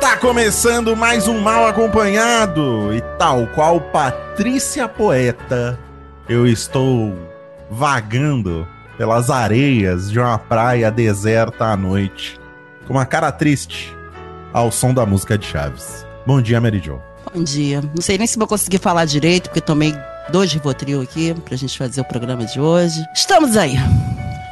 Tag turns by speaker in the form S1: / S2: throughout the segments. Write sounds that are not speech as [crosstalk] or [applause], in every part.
S1: Está começando mais um Mal Acompanhado. E tal qual Patrícia Poeta, eu estou vagando pelas areias de uma praia deserta à noite, com uma cara triste, ao som da música de Chaves. Bom dia, Mary Jo.
S2: Bom dia. Não sei nem se vou conseguir falar direito, porque tomei dois Rivotril aqui pra gente fazer o programa de hoje. Estamos aí.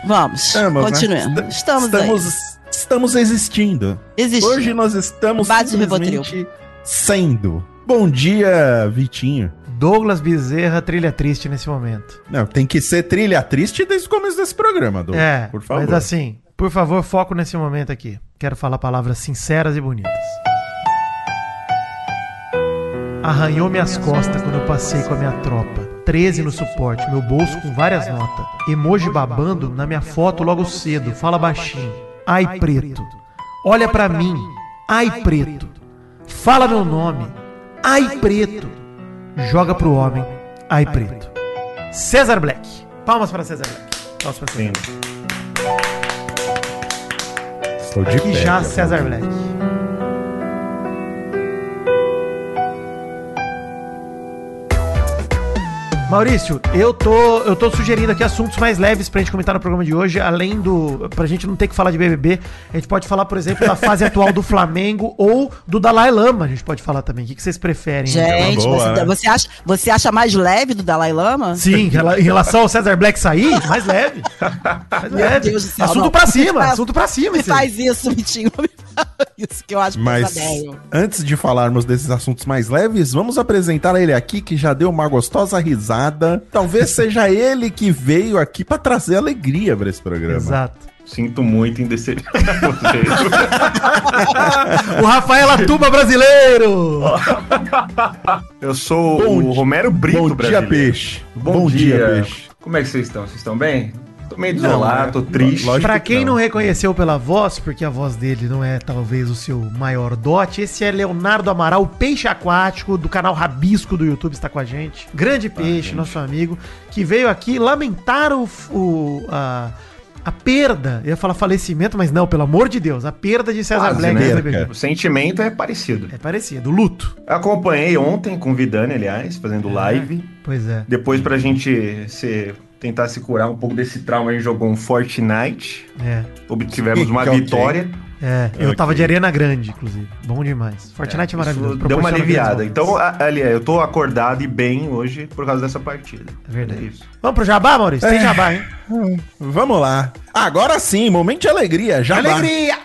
S2: Vamos,
S1: Estamos, né?
S2: continuando.
S1: Est-
S2: Estamos,
S1: estamos,
S2: aí.
S1: Estamos existindo.
S2: Existe.
S1: Hoje nós estamos
S2: Base
S1: simplesmente sendo. Bom dia, Vitinho.
S3: Douglas Bezerra, trilha triste nesse momento.
S1: Não, tem que ser trilha triste desde o começo desse programa, Douglas.
S3: é,
S1: por favor.
S3: mas assim, por favor, foco nesse momento aqui. Quero falar palavras sinceras e bonitas. Arranhou minhas costas quando eu passei com a minha tropa. 13 no suporte, meu bolso com várias notas. Emoji babando na minha foto logo cedo, fala baixinho. Ai, preto. Olha pra mim. Ai, preto. Fala meu nome. Ai, preto. Joga pro homem. Ai, preto. César Black. Palmas para César Black. Palmas para César Black.
S1: Estou de
S3: E
S1: pé,
S3: já César Black. Maurício, eu tô, eu tô sugerindo aqui assuntos mais leves pra gente comentar no programa de hoje, além do. pra gente não ter que falar de BBB. A gente pode falar, por exemplo, da fase atual do Flamengo [laughs] ou do Dalai Lama. A gente pode falar também. O que que vocês preferem?
S2: Gente,
S1: boa,
S2: você,
S1: né?
S2: você acha, você acha mais leve do Dalai Lama?
S3: Sim, em rela- em relação ao César Black sair, mais leve. Mais leve.
S2: Deus do céu,
S3: assunto
S2: não.
S3: pra cima, assunto pra cima.
S2: Me
S3: aí.
S2: faz isso, Vitinho. Me fala Isso que eu acho
S1: Mas
S2: pesadelo.
S1: antes de falarmos desses assuntos mais leves, vamos apresentar ele aqui que já deu uma gostosa risada. Talvez seja ele que veio aqui pra trazer alegria pra esse programa.
S3: Exato.
S4: Sinto muito em decepcionar [laughs] vocês.
S3: O Rafael Atuba brasileiro!
S4: Eu sou
S1: Bom
S4: o Romero Brito
S1: Bom dia,
S4: brasileiro.
S1: peixe.
S4: Bom, dia. Como é que vocês estão? Vocês estão bem? Tô meio desolado, tô
S1: é-
S4: triste.
S1: lógico
S3: Pra
S1: que
S3: quem não.
S1: não.
S3: reconheceu pela voz, porque a voz dele não é talvez o seu maior dote, esse é Leonardo Amaral, o peixe aquático do canal Rabisco do YouTube, está com a gente. Grande peixe, nosso amigo, que veio aqui lamentar o, o- a, a perda. Eu ia falar falecimento, mas não, pelo amor de Deus, a perda de César
S4: Quase,
S3: Black
S4: né? O sentimento é parecido.
S3: É parecido, luto.
S4: Acompanhei ontem com o Vidani, aliás,
S1: É.
S4: fazendo live.
S3: Pois é.
S4: Depois pra gente se, tentar se curar um pouco desse trauma, a gente jogou um Fortnite.
S3: É.
S4: Obtivemos [laughs] uma
S1: Que ok.
S4: vitória.
S3: É, eu
S1: Ok.
S3: tava de Arena Grande, inclusive. Bom demais. Fortnite é, maravilhoso.
S4: Isso deu uma aliviada. Então, ali, eu tô acordado e bem hoje por causa dessa partida.
S3: É verdade.
S4: isso.
S3: Vamos pro Jabá, Maurício? Tem Jabá, hein?
S1: Vamos lá. Agora sim, momento de alegria. Vai.
S3: Alegria!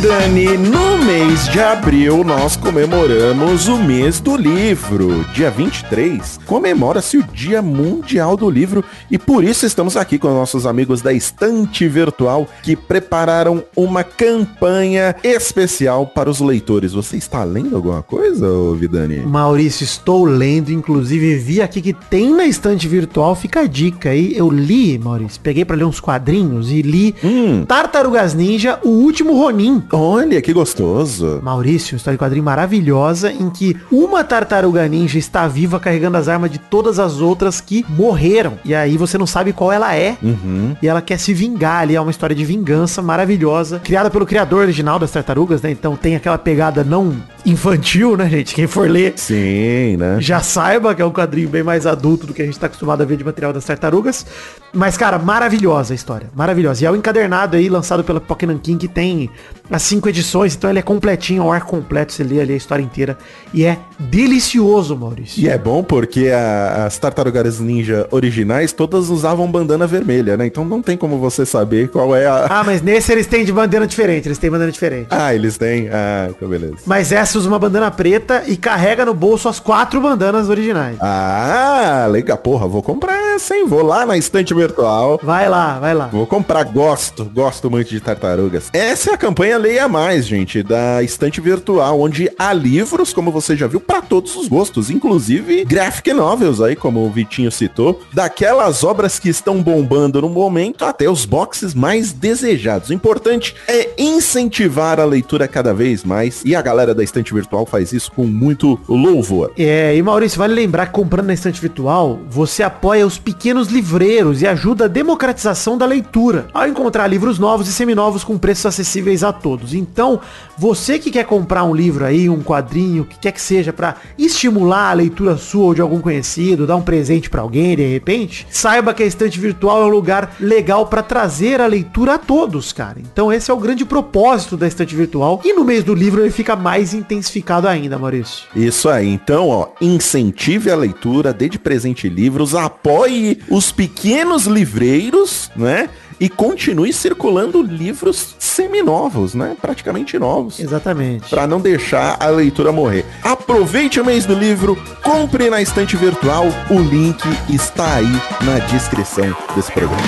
S1: Vidani, no mês de abril nós comemoramos o mês do livro. Dia 23 comemora-se o Dia Mundial do Livro e por isso estamos aqui com nossos amigos da Estante Virtual que prepararam uma campanha especial para os leitores. Você está lendo alguma coisa, Vidani?
S3: Maurício, estou lendo, inclusive vi aqui que tem na estante virtual, fica a dica aí. Eu li, Maurício, peguei pra ler uns quadrinhos e li
S1: Hum,
S3: Tartarugas Ninja, o último Ronin.
S1: olha que gostoso.
S3: Maurício, uma história de quadrinho maravilhosa em que uma tartaruga ninja está viva carregando as armas de todas as outras que morreram. E aí você não sabe qual ela é.
S1: Uhum.
S3: E ela quer se vingar ali, é uma história de vingança maravilhosa, criada pelo criador original das tartarugas, né? Então tem aquela pegada não infantil, né, gente? Quem for ler
S1: Sim, né?
S3: já saiba que é um quadrinho bem mais adulto do que a gente tá acostumado a ver de material das tartarugas. Mas, cara, maravilhosa a história. Maravilhosa. E é o encadernado aí, lançado pela Pokémon King, que tem as cinco edições, então ele é completinho, um arco completo, você lê ali a história inteira. E é delicioso, Maurício.
S1: E é bom porque a- as tartarugas ninja originais todas usavam bandana vermelha, né? Então não tem como você saber qual é a.
S3: Ah, mas nesse eles têm de bandeira diferente, eles têm bandeira diferente.
S1: Ah, eles têm. Ah, então beleza.
S3: Mas essa usa uma bandana preta e carrega no bolso as quatro bandanas originais.
S1: Ah, legal. Porra, vou comprar
S5: nessa, hein? Vou lá na estante virtual.
S3: Vai lá, vai lá.
S5: Vou comprar, gosto, gosto muito de tartarugas. Essa é a campanha Leia Mais, gente, da estante virtual, onde há livros, como você já viu, para todos os gostos, inclusive graphic novels aí, como o Vitinho citou, daquelas obras que estão bombando no momento até os boxes mais desejados. O importante é incentivar a leitura cada vez mais e a galera da estante virtual faz isso com muito louvor.
S3: É, e Maurício, vale lembrar que comprando na estante virtual, você apoia os pequenos livreiros e ajuda a democratização da leitura, ao encontrar livros novos e seminovos com preços acessíveis a todos. Então, você que quer comprar um livro aí, um quadrinho, o que quer que seja, para estimular a leitura sua ou de algum conhecido, dar um presente para alguém de repente, saiba que a estante virtual é um lugar legal para trazer a leitura a todos, cara. Então, esse é o grande propósito da estante virtual. E no mês do livro ele fica mais intensificado ainda, Maurício.
S5: Isso aí. Então, ó, incentive a leitura, dê de presente livros, apoie os pequenos livreiros, né? E continue circulando livros seminovos, né? Praticamente novos.
S3: Exatamente.
S5: Para não deixar a leitura morrer. Aproveite o mês do livro, compre na estante virtual, o link está aí na descrição desse programa.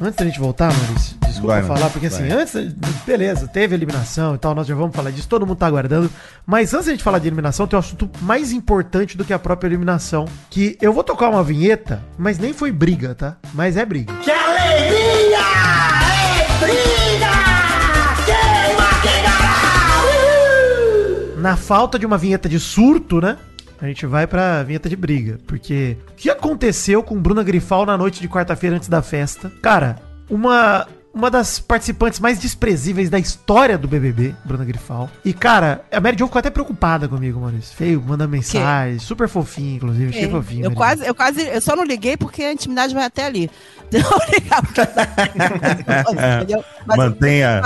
S3: Antes da gente voltar, Maurício, desculpa
S1: Vai,
S3: falar,
S1: mano,
S3: porque assim,
S1: vai.
S3: antes, beleza, teve eliminação e tal, nós já vamos falar disso, todo mundo tá aguardando. Mas antes da gente falar de eliminação, tem um assunto mais importante do que a própria eliminação. Que eu vou tocar uma vinheta, mas nem foi briga, tá? Mas é briga.
S6: Que alegria! É briga! Queima!
S3: Na falta de uma vinheta de surto, né? A gente vai pra vinheta de briga. Porque o que aconteceu com Bruna Grifal na noite de quarta-feira antes da festa? Cara, uma. Uma das participantes mais desprezíveis da história do BBB, Bruna Grifal. E, cara, a Mary Jo ficou até preocupada comigo, Maurício. Feio, manda mensagem, super fofinho, inclusive. Achei fofinho.
S2: Eu
S3: Mary Jo.
S2: quase, eu quase, eu só não liguei porque a intimidade vai até ali. Não ligar porque entendeu? Mas eu
S1: Mantenha.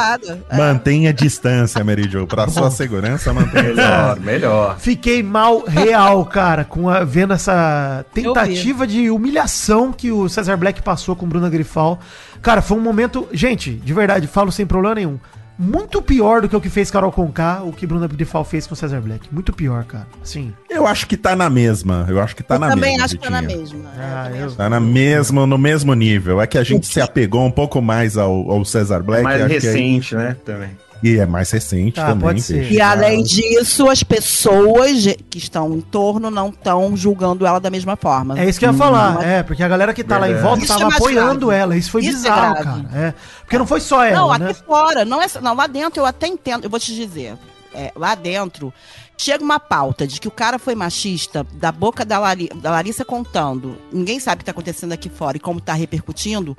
S2: É.
S1: mantenha distância, Mary Jo. Pra sua segurança, mantenha
S4: Melhor, melhor.
S3: Fiquei mal real, cara, com a, vendo essa tentativa de humilhação que o Cesar Black passou com Bruna Grifal. Cara, foi um momento, gente, de verdade, falo sem problema nenhum. Muito pior do que o que fez Carol Conká, o que Bruna Grifal fez com o Cesar Black. Muito pior, cara. Sim.
S1: Eu acho que tá na mesma. Eu acho que tá
S2: eu
S1: na
S2: também
S1: mesma.
S2: acho que tá na mesma.
S3: Ah,
S2: eu acho.
S1: Tá na mesmo, no mesmo nível. É que a gente se apegou um pouco mais ao, ao Cesar Black.
S4: Mais
S1: acho que aí-
S4: recente, né? Também.
S1: E é mais recente
S3: Tá,
S1: também.
S3: pode ser.
S1: peixe.
S2: E além disso, as pessoas que estão em torno não estão julgando ela da mesma forma.
S3: É isso que eu ia falar, é, porque a galera que tá lá em volta
S2: Isso
S3: tava
S2: é
S3: apoiando
S2: grave.
S3: ela. Isso foi
S2: Isso é
S3: bizarro,
S2: grave.
S3: cara. É. Porque não foi só ela,
S2: Não, aqui
S3: né?
S2: fora, não é, não, lá dentro eu até entendo, eu vou te dizer, é, lá dentro chega uma pauta de que o cara foi machista da boca da, Lari- da Larissa contando, ninguém sabe o que tá acontecendo aqui fora e como tá repercutindo,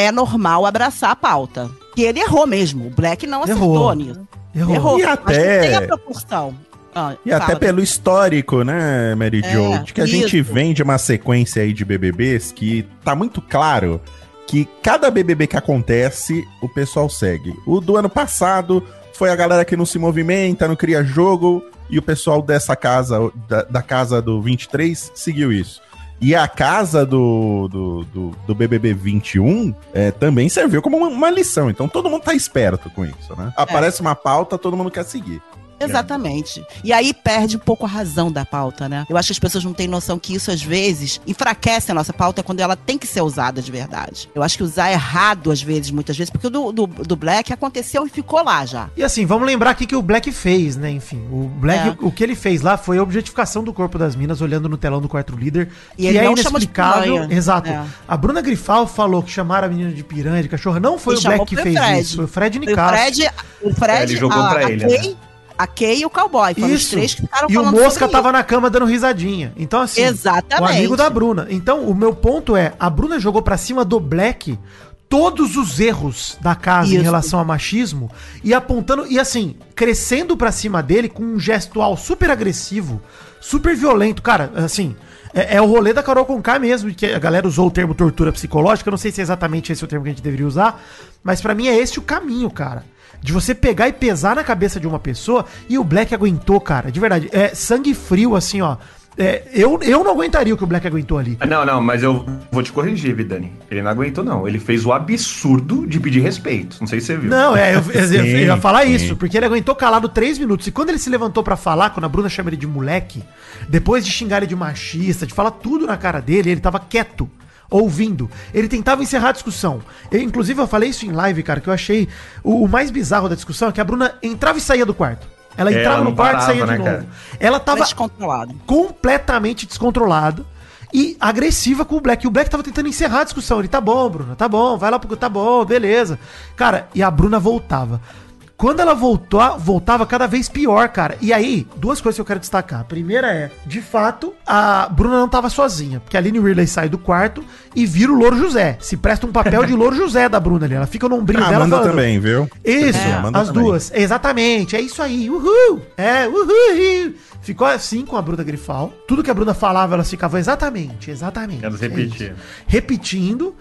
S2: é normal abraçar a pauta. Que ele errou mesmo, o Black não acertou
S3: Errou.
S2: nisso.
S3: Errou.
S2: Errou,
S1: E
S2: mas
S1: até-
S2: tem a proporção. Ah,
S1: E até
S2: fala.
S1: pelo histórico, né, Mary
S2: É,
S1: Jo? De que a gente
S2: isso.
S1: vem de uma sequência aí de BBBs que tá muito claro que cada BBB que acontece, o pessoal segue. O do ano passado foi a galera que não se movimenta, não cria jogo, e o pessoal dessa casa, da, da casa do 23, seguiu isso. E a casa do, do, do, do BBB 21 é, também serviu como uma, uma lição. Então todo mundo tá esperto com isso, né? Aparece uma pauta, todo mundo quer seguir.
S2: Exatamente. E aí perde um pouco a razão da pauta, né? Eu acho que as pessoas não têm noção que isso, às vezes, enfraquece a nossa pauta quando ela tem que ser usada de verdade. Eu acho que usar errado, às vezes, muitas vezes, porque o do, do, do Black aconteceu e ficou lá já.
S3: E assim, vamos lembrar aqui que o Black fez, né? Enfim, o Black,
S2: É.
S3: o que ele fez lá foi a objetificação do corpo das minas, olhando no telão do quarto líder.
S2: E
S3: que
S2: ele
S3: é
S2: não de
S3: inexplicável.
S2: piranha.
S3: Exato.
S2: É.
S3: A Bruna Grifal falou que chamaram a menina de piranha, de cachorra. Não foi o Black que fez
S2: Fred.
S3: isso. Foi o Fred
S2: Foi o
S3: Nicasso.
S2: Fred, o Fred,
S4: É, ele jogou
S2: a,
S4: pra
S2: a
S4: ele,
S2: Kay,
S4: né?
S2: A Kay e o Cowboy. Foram os
S3: Isso.
S2: três que ficaram
S3: E o
S2: falando
S3: Mosca
S2: sobre
S3: tava na cama dando risadinha. Então, assim,
S2: Exatamente.
S3: o amigo da Bruna. Então, o meu ponto é, a Bruna jogou pra cima do Black todos os erros da casa em
S2: Isso.
S3: relação a machismo e apontando, e assim, crescendo pra cima dele com um gestual super agressivo, super violento. Cara, assim, é, é o rolê da Carol Conká mesmo, que a galera usou o termo tortura psicológica, não sei se é exatamente esse o termo que a gente deveria usar, mas pra mim é esse o caminho, cara. De você pegar e pesar na cabeça de uma pessoa e o Black aguentou, cara. De verdade. É sangue frio, assim, ó. É, eu, eu não aguentaria o que o Black aguentou ali.
S4: Não, não, mas eu vou te corrigir, Vidani. Ele não aguentou, não. Ele fez o absurdo de pedir respeito. Não sei se você viu.
S3: Não, é, eu, eu- eu
S1: Sim,
S3: ia falar
S1: sim.
S3: isso, porque ele aguentou calado três minutos. E quando ele se levantou pra falar, quando a Bruna chama ele de moleque, depois de xingar ele de machista, de falar tudo na cara dele, ele tava quieto, ouvindo. Ele tentava encerrar a discussão. Eu, inclusive, eu falei isso em live, cara, que eu achei o, o mais bizarro da discussão é que a Bruna entrava e saía do quarto. Ela
S4: É,
S3: entrava
S4: ela
S3: no quarto e saía de
S4: né,
S3: novo.
S4: cara?
S3: Ela
S2: Tava descontrolado.
S3: completamente descontrolada e agressiva com o Black. E o Black tava tentando encerrar a discussão. Ele, tá bom, Bruna, tá bom, vai lá pro. Tá bom, beleza. Cara, e a Bruna voltava. Quando ela voltou, voltava cada vez pior, cara. E aí, duas coisas que eu quero destacar. A primeira é, de fato, a Bruna não tava sozinha. Porque a Aline Ridley sai do quarto e vira o Louro José. Se presta um papel de Louro José da Bruna ali. Ela fica no ombrinho
S1: A
S3: dela
S1: Amanda
S3: falando,
S1: também, viu?
S3: isso,
S1: É,
S3: as
S1: também.
S3: duas. Exatamente, é isso aí. Uhul! É, uhul! Ficou assim com a Bruna Grifal. Tudo que a Bruna falava, elas ficavam exatamente, exatamente.
S4: Elas
S3: é
S4: repetiam.
S3: isso. repetindo.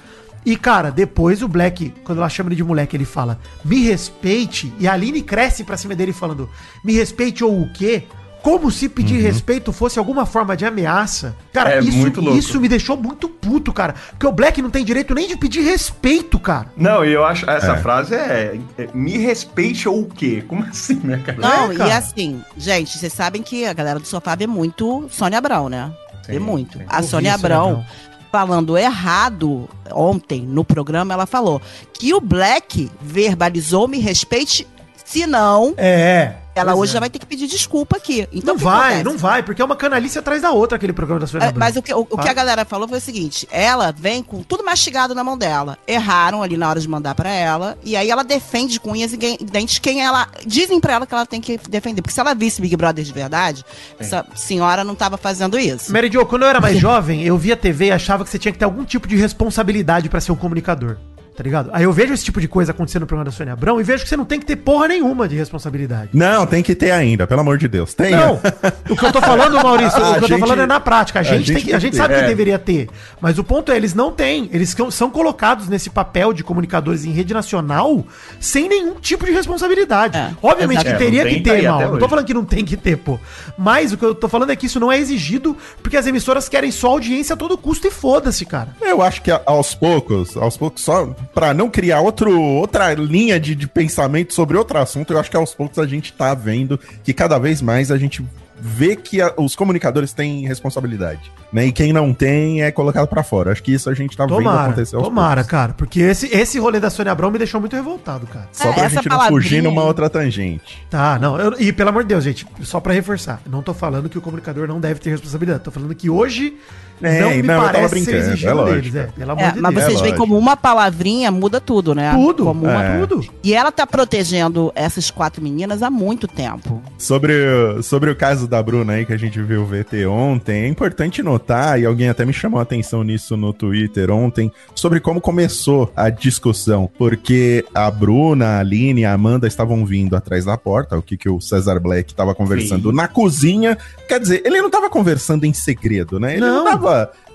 S3: E, cara, depois o Black, quando ela chama ele de moleque, ele fala, me respeite. E a Aline cresce pra cima dele falando, me respeite ou o quê? Como se pedir respeito fosse alguma forma de ameaça. Cara,
S4: É
S3: isso,
S4: muito louco.
S3: isso me deixou muito puto, cara. Porque o Black não tem direito nem de pedir respeito, cara.
S4: Não, e eu acho. Essa
S1: É.
S4: frase é, é, Me respeite ou o quê? Como assim, né, cara?
S2: Não,
S3: É,
S2: e
S3: cara.
S2: assim, gente, vocês sabem que a galera do sofá vê muito Sônia Abrão, né? vê
S4: Sim,
S2: muito.
S4: sim.
S2: A Sônia Abrão,
S3: Abrão.
S2: Falando errado ontem no programa, ela falou que o Black verbalizou me respeite, se não,
S3: É.
S2: ela
S3: pois
S2: hoje
S3: é.
S2: já vai ter que pedir desculpa aqui. Então,
S3: não vai,
S2: acontece?
S3: não vai, porque é uma canalice atrás da outra aquele programa da Sônia
S2: É, mas o que, o, o que a galera falou foi o seguinte: ela vem com tudo mastigado na mão dela. Erraram ali na hora de mandar pra ela. E aí ela defende com unhas e dentes quem ela. Dizem pra ela que ela tem que defender. Porque se ela visse Big Brother de verdade, essa senhora não tava fazendo isso.
S3: Mary Jo, quando eu era mais [laughs] jovem, eu via TV e achava que você tinha que ter algum tipo de responsabilidade pra ser um comunicador. Tá ligado? Aí eu vejo esse tipo de coisa acontecendo no programa da Sônia Abrão e vejo que você não tem que ter porra nenhuma de responsabilidade.
S1: Não, tem que ter ainda, pelo amor de Deus. Tem.
S3: Não, o que eu tô falando, [laughs] Maurício, o que eu tô
S1: gente-
S3: falando é na prática. A
S1: a
S3: gente,
S1: gente
S3: tem que- a gente sabe que
S4: É.
S3: deveria ter. Mas o ponto é, eles não têm. Eles são- colocados nesse papel de comunicadores em rede nacional sem nenhum tipo de responsabilidade.
S2: É,
S3: Obviamente que teria
S4: É,
S3: que
S4: tá
S3: ter,
S4: aí
S3: mal. Não tô falando que não tem que ter, pô. Mas o que eu tô falando é que isso não é exigido porque as emissoras querem só audiência a todo custo e foda-se, cara.
S1: Eu acho que aos poucos, aos poucos, só pra não criar outro, outra linha de, de pensamento sobre outro assunto, eu acho que aos poucos a gente tá vendo que cada vez mais a gente vê que a- os comunicadores têm responsabilidade, né? E quem não tem é colocado pra fora. Acho que isso a gente tá vendo
S3: Tomara,
S1: acontecer aos
S3: tomara,
S1: poucos.
S3: cara. Porque esse, esse rolê da Sônia Abrão me deixou muito revoltado, cara.
S1: Só
S2: É,
S1: pra
S2: essa
S1: gente não fugir numa outra tangente.
S3: Tá, não. eu- e pelo amor de Deus, gente, só pra reforçar, não tô falando que o comunicador não deve ter responsabilidade. Tô falando que hoje
S1: É,
S3: não me
S1: não, eu tava
S3: parece
S1: brincando,
S3: ser exigido
S1: é
S3: deles,
S1: lógico.
S3: é. Pelo amor
S2: É,
S3: de
S2: mas
S3: Deus.
S2: vocês
S1: É
S2: veem como uma palavrinha muda tudo, né?
S3: Tudo,
S2: Como uma-
S1: É.
S3: tudo.
S2: E ela tá protegendo essas quatro meninas há muito tempo.
S1: Sobre, o- sobre o caso da Bruna aí que a gente viu o VT ontem, é importante notar, e alguém até me chamou a atenção nisso no Twitter ontem, sobre como começou a discussão. Porque a Bruna, a Aline e a Amanda estavam vindo atrás da porta, o que, que o Cesar Black estava conversando
S4: Sim.
S1: na cozinha. Quer dizer, ele não estava conversando em segredo, né? Ele não,
S3: Não.
S1: tava.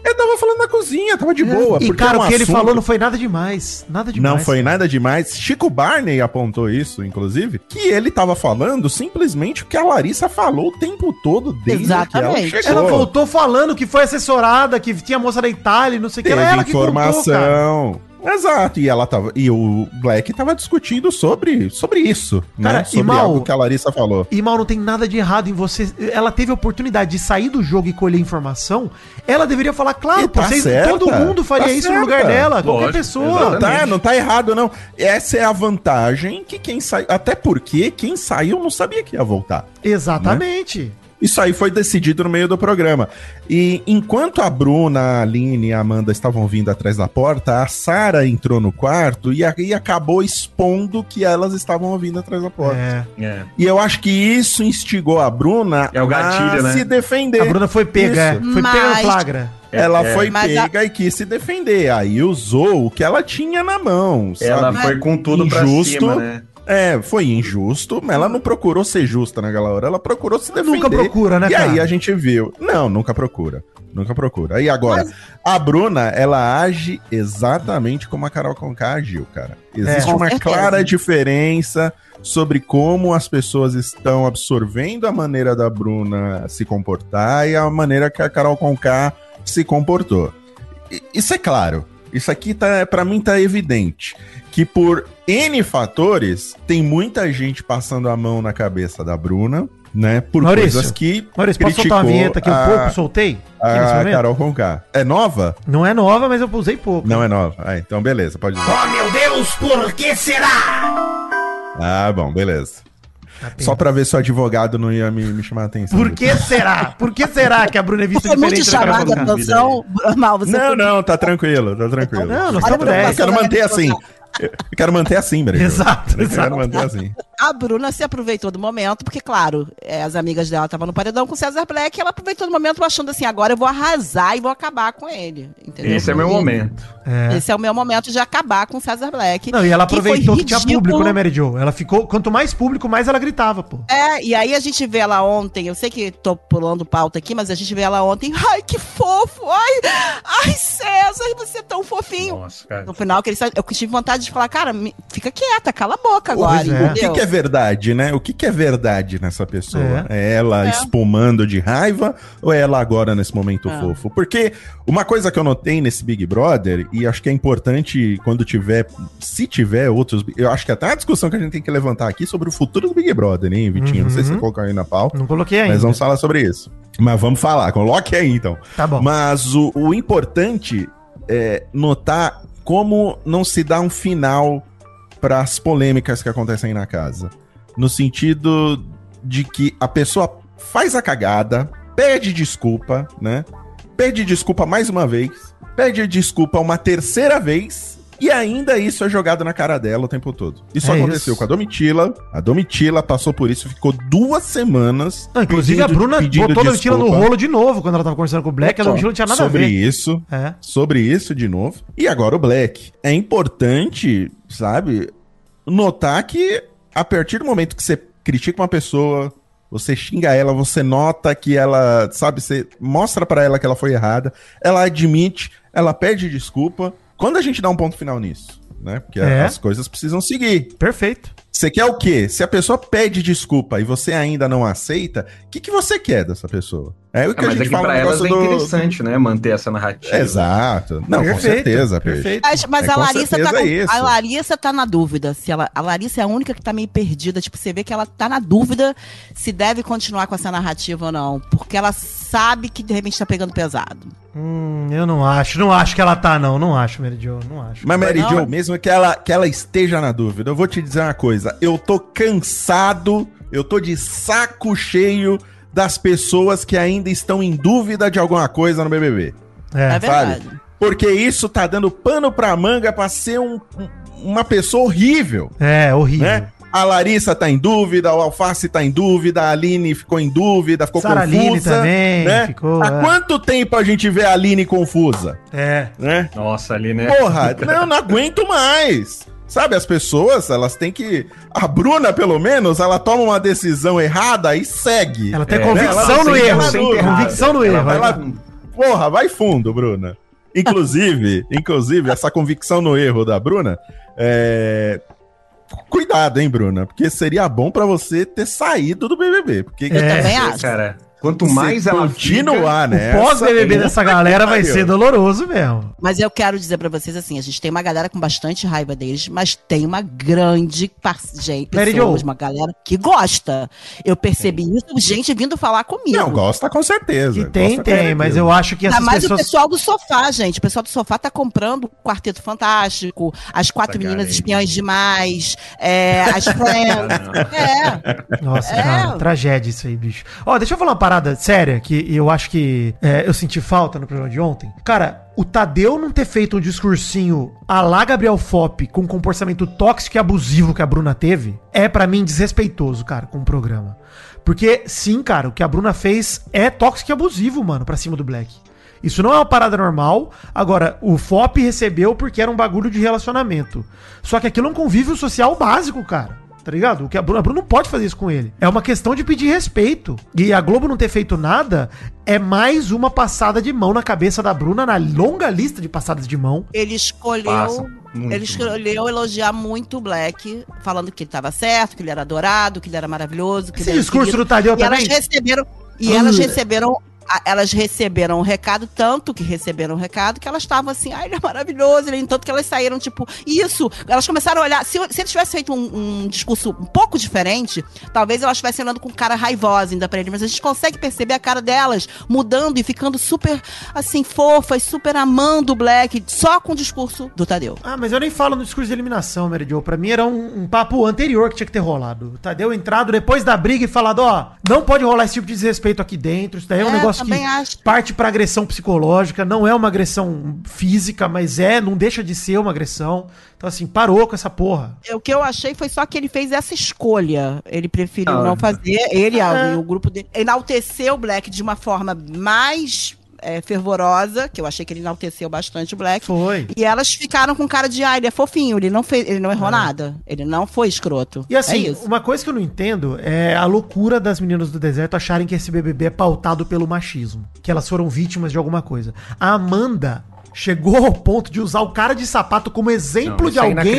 S1: Ele tava falando na cozinha, tava de boa.
S3: E,
S1: porque
S3: cara,
S1: é um
S3: o que ele
S1: assunto-
S3: falou não foi nada demais. Nada demais.
S1: não foi
S3: cara.
S1: nada demais. Chico Barney apontou isso, inclusive, que ele tava falando simplesmente o que a Larissa falou o tempo todo desde
S2: Exatamente.
S1: que ela chegou.
S3: Ela voltou falando que foi assessorada, que tinha moça da Itália, e não sei o que. Era ela que contou, cara.
S1: informação. Exato, e ela tava. E o Black tava discutindo sobre, sobre isso,
S3: Cara,
S1: né?
S3: e
S1: Sobre
S3: mal-
S1: algo que a Larissa falou.
S3: E mal, não tem nada de errado em você. Ela teve a oportunidade de sair do jogo e colher informação. Ela deveria falar, claro,
S1: E tá
S3: vocês-
S1: certa,
S3: todo mundo faria
S1: tá
S3: isso no
S1: certa.
S3: lugar dela, qualquer
S4: Lógico,
S3: pessoa.
S1: Não, tá, não tá errado, não. Essa é a vantagem que quem saiu. Até porque quem saiu não sabia que ia voltar.
S3: Exatamente.
S1: Isso aí foi decidido no meio do programa. E enquanto a Bruna, a Aline e a Amanda estavam vindo atrás da porta, a Sara entrou no quarto e aí acabou expondo que elas estavam ouvindo atrás da porta.
S3: É.
S4: É.
S1: E eu acho que isso instigou a Bruna
S4: É o gatilho,
S1: a
S4: né?
S1: se defender.
S3: A Bruna foi pega,
S1: Isso.
S3: é. Foi pega
S2: Mas-
S3: flagra.
S1: Ela
S4: É,
S1: foi
S2: Mas a-
S1: pega e quis se defender. Aí usou o que ela tinha na mão.
S4: Ela
S1: sabe?
S4: foi com tudo pra
S1: Injusto.
S4: cima, né?
S1: É, foi injusto, mas ela não procurou ser justa naquela hora, ela procurou se defender.
S3: Nunca procura, né,
S1: E
S3: cara?
S1: aí a gente viu. Não, nunca procura. Nunca procura. Aí agora, a Bruna, ela age exatamente como a Carol Conká agiu, cara. Existe
S3: É.
S1: Uma
S2: certeza.
S1: clara diferença sobre como as pessoas estão absorvendo a maneira da Bruna se comportar e a maneira que a Carol Conká se comportou. Isso é claro. Isso aqui tá, para mim tá evidente que por N fatores tem muita gente passando a mão na cabeça da Bruna, né? Por
S3: Maurício,
S1: coisas que
S3: Maurício, posso soltar uma
S1: criticou
S3: vinheta que eu
S1: a-
S3: pouco soltei? aqui
S1: a? Carol Conká. É nova?
S3: Não é nova, mas eu usei pouco.
S1: Não é nova. Ah, então beleza, pode dizer.
S6: Oh meu Deus, por que será?
S1: Ah, bom, beleza.
S3: Apenas.
S1: Só pra ver se o advogado não ia me, me chamar a atenção.
S3: Por que será? Por que será que a Bruna é vista
S2: Foi muito
S3: diferente da Carol
S2: chamada a atenção. Mal, você
S1: Não,
S2: foi-
S1: não, tá tranquilo, tá tranquilo.
S3: Não, nós
S2: Olha
S3: estamos
S2: pra
S1: Eu
S3: 10.
S1: quero manter assim. Eu quero manter assim, Breno.
S3: Exato,
S1: Eu
S3: exato.
S1: quero manter assim.
S2: A Bruna se aproveitou do momento, porque, claro, é, as amigas dela estavam no paredão com o César Black, e ela aproveitou do momento achando assim, agora eu vou arrasar e vou acabar com ele. Entendeu?
S4: Esse é meu
S2: E-
S4: momento.
S3: É.
S2: Esse é o meu momento de acabar com o César Black.
S3: Não, e ela
S2: que
S3: aproveitou que tinha
S2: ridículo.
S3: público, né, Mary Jo? Ela ficou. Quanto mais público, mais ela gritava, pô.
S2: É, e aí a gente vê ela ontem, eu sei que tô pulando pauta aqui, mas a gente vê ela ontem, ai, que fofo, ai, ai, César, você é tão fofinho.
S4: Nossa, cara.
S2: No final, que ele, eu tive vontade de falar, cara, me- fica quieta, cala a boca agora,
S3: é.
S1: O que, que é verdade, né? O que, que é verdade nessa pessoa? É, ela
S2: É.
S1: espumando de raiva ou é ela agora nesse momento
S2: É.
S1: fofo? Porque uma coisa que eu notei nesse Big Brother, e acho que é importante quando tiver, se tiver outros. Eu acho que até a discussão que a gente tem que levantar aqui sobre o futuro do Big Brother, hein, Vitinho? Não sei se
S3: Uhum.
S1: você colocou aí na pauta.
S3: Não coloquei ainda.
S1: Mas vamos falar sobre isso. Mas vamos falar, coloque aí então.
S3: Tá bom.
S1: Mas o, o importante é notar como não se dá um final para as polêmicas que acontecem na casa. No sentido de que a pessoa faz a cagada, pede desculpa, né? Pede desculpa mais uma vez, pede desculpa uma terceira vez. E ainda isso é jogado na cara dela o tempo todo. Isso
S3: É
S1: aconteceu
S3: isso.
S1: com a Domitila. A Domitila passou por isso, ficou duas semanas.
S3: Não, inclusive a
S1: pedindo-
S3: Bruna
S1: pedindo
S3: botou a Domitila no rolo de novo quando ela tava conversando com o Black. A Domitila não tinha nada
S1: sobre
S3: a ver.
S1: isso
S3: É.
S1: sobre isso de novo. E agora o Black. É importante, sabe, notar que a partir do momento que você critica uma pessoa, você xinga ela, você nota que ela, sabe, você mostra pra ela que ela foi errada, ela admite, ela pede desculpa. Quando a gente dá um ponto final nisso, né? Porque
S3: É.
S1: as coisas precisam seguir.
S3: Perfeito.
S1: Você quer o quê? Se a pessoa pede desculpa e você ainda não aceita, o que, que você quer dessa pessoa? É o que
S4: É,
S1: a
S4: mas
S1: gente
S4: aqui
S1: fala
S4: pra elas é
S1: do,
S4: interessante, né? Manter essa narrativa.
S1: Exato. Não, com
S3: Perfeito,
S1: certeza,
S3: perfeito.
S1: Peixe.
S2: Mas, mas
S1: É,
S2: a
S1: com
S2: Larissa tá com-
S1: é
S2: a Larissa tá na dúvida. Se ela, a Larissa é a única que tá meio perdida. Tipo, você vê que ela tá na dúvida se deve continuar com essa narrativa ou não. Porque ela sabe que de repente tá pegando pesado.
S3: Hum, eu não acho. Não acho que ela tá, não. Não acho, Mary Jo. Não acho.
S1: Mas Mary Jo, mesmo que ela, que ela esteja na dúvida, eu vou te dizer uma coisa. Eu tô cansado, eu tô de saco cheio das pessoas que ainda estão em dúvida de alguma coisa no BBB.
S2: É,
S3: É.
S2: verdade.
S1: Porque isso tá dando pano pra manga pra ser um- um- uma pessoa horrível,
S3: É, horrível.
S1: né? A Larissa tá em dúvida, o Alface tá em dúvida, a Aline ficou em dúvida, ficou
S3: Sara
S1: confusa.
S3: Aline também
S1: né?
S3: ficou,
S1: Há
S3: é.
S1: quanto tempo a gente vê a Aline confusa,
S3: É.
S1: né?
S4: Nossa, ali, né?
S1: Porra, não, não aguento mais. Sabe, as pessoas, elas têm que. A Bruna, pelo menos, ela toma uma decisão errada e segue.
S3: Ela tem
S4: É,
S3: convicção
S1: ela
S3: no erro. Convicção no
S4: Ela
S3: erro.
S4: vai
S1: Ela-
S4: lá-
S1: Porra, vai fundo, Bruna. Inclusive, [laughs] inclusive, essa convicção no erro da Bruna. É... Cuidado, hein, Bruna? Porque seria bom pra você ter saído do BBB. Porque
S3: É.
S2: Também acho.
S4: Cara, quanto mais ela
S1: continuar,
S3: O
S1: né?
S3: pós-BBB dessa galera vai ser doloroso mesmo.
S2: Mas eu quero dizer pra vocês assim, a gente tem uma galera com bastante raiva deles, mas tem uma grande par- gente, pessoas, uma galera que gosta. Eu percebi isso, gente vindo falar comigo.
S1: Não, gosta com certeza.
S3: Que tem, tem, mas eu acho que
S2: Ainda
S3: essas
S2: mais o
S3: pessoas.
S2: pessoal do sofá, gente. O pessoal do sofá tá comprando o Quarteto Fantástico, as quatro
S4: Essa
S2: meninas espiões demais, é, as [laughs] Friends. é.
S3: Nossa,
S2: É.
S3: cara, tragédia isso aí, bicho. Ó, deixa eu falar uma parada séria que eu acho que é, eu senti falta no programa de ontem. Cara, o Tadeu não ter feito um discursinho a lá Gabriel Fop com comportamento tóxico e abusivo que a Bruna teve é pra mim desrespeitoso, cara, com o programa. Porque sim, cara, o que a Bruna fez é tóxico e abusivo, mano, pra cima do Black. Isso não é uma parada normal. Agora, o FOP recebeu porque era um bagulho de relacionamento. Só que aquilo é um convívio social básico, cara. Tá ligado? O que a Bruna, a Bruna não pode fazer isso com ele. É uma questão de pedir respeito. E a Globo não ter feito nada é mais uma passada de mão na cabeça da Bruna na longa lista de passadas de mão.
S2: Ele escolheu.
S4: Passa. Muito,
S2: ele escolheu elogiar muito o Black, falando que ele tava certo, que ele era adorado, que ele era maravilhoso. Que
S3: Esse
S2: ele era
S3: discurso
S2: querido.
S3: do Tadeu
S2: E elas
S3: também.
S2: receberam. E elas receberam. Elas receberam um recado, tanto que receberam um recado, que elas estavam assim, ai, ele é maravilhoso, ele, tanto que elas saíram, tipo, isso. Elas começaram a olhar. Se, se ele tivesse feito um, um discurso um pouco diferente, talvez elas estivessem olhando com cara raivosa ainda pra ele. Mas a gente consegue perceber a cara delas mudando e ficando super, assim, fofas, super amando o Black, só com o discurso do Tadeu.
S3: Ah, mas eu nem falo no discurso de eliminação, Mary Jo. Pra mim era um, um papo anterior que tinha que ter rolado. O Tadeu entrado depois da briga e falado, ó, não pode rolar esse tipo de desrespeito aqui dentro. Isso daí é um
S2: É,
S3: negócio que
S2: também acho.
S3: parte pra agressão psicológica, não é uma agressão física, mas é, não deixa de ser uma agressão. Então, assim, parou com essa porra.
S2: O que eu achei foi só que ele fez essa escolha. Ele preferiu
S4: Ah.
S2: não fazer. Ele
S3: É.
S2: e o grupo dele enalteceu o Black de uma forma mais é, fervorosa, que eu achei que ele enalteceu bastante o Black.
S3: Foi.
S2: E elas ficaram com cara de, ah, ele é fofinho, ele não fez, ele não errou nada. Ele não foi escroto.
S3: E assim,
S2: é isso.
S3: uma coisa que eu não entendo é a loucura das meninas do deserto acharem que esse BBB é pautado pelo machismo. Que elas foram vítimas de alguma coisa. A Amanda chegou ao ponto de usar o cara de sapato como exemplo
S4: Não,
S3: de
S4: é
S3: alguém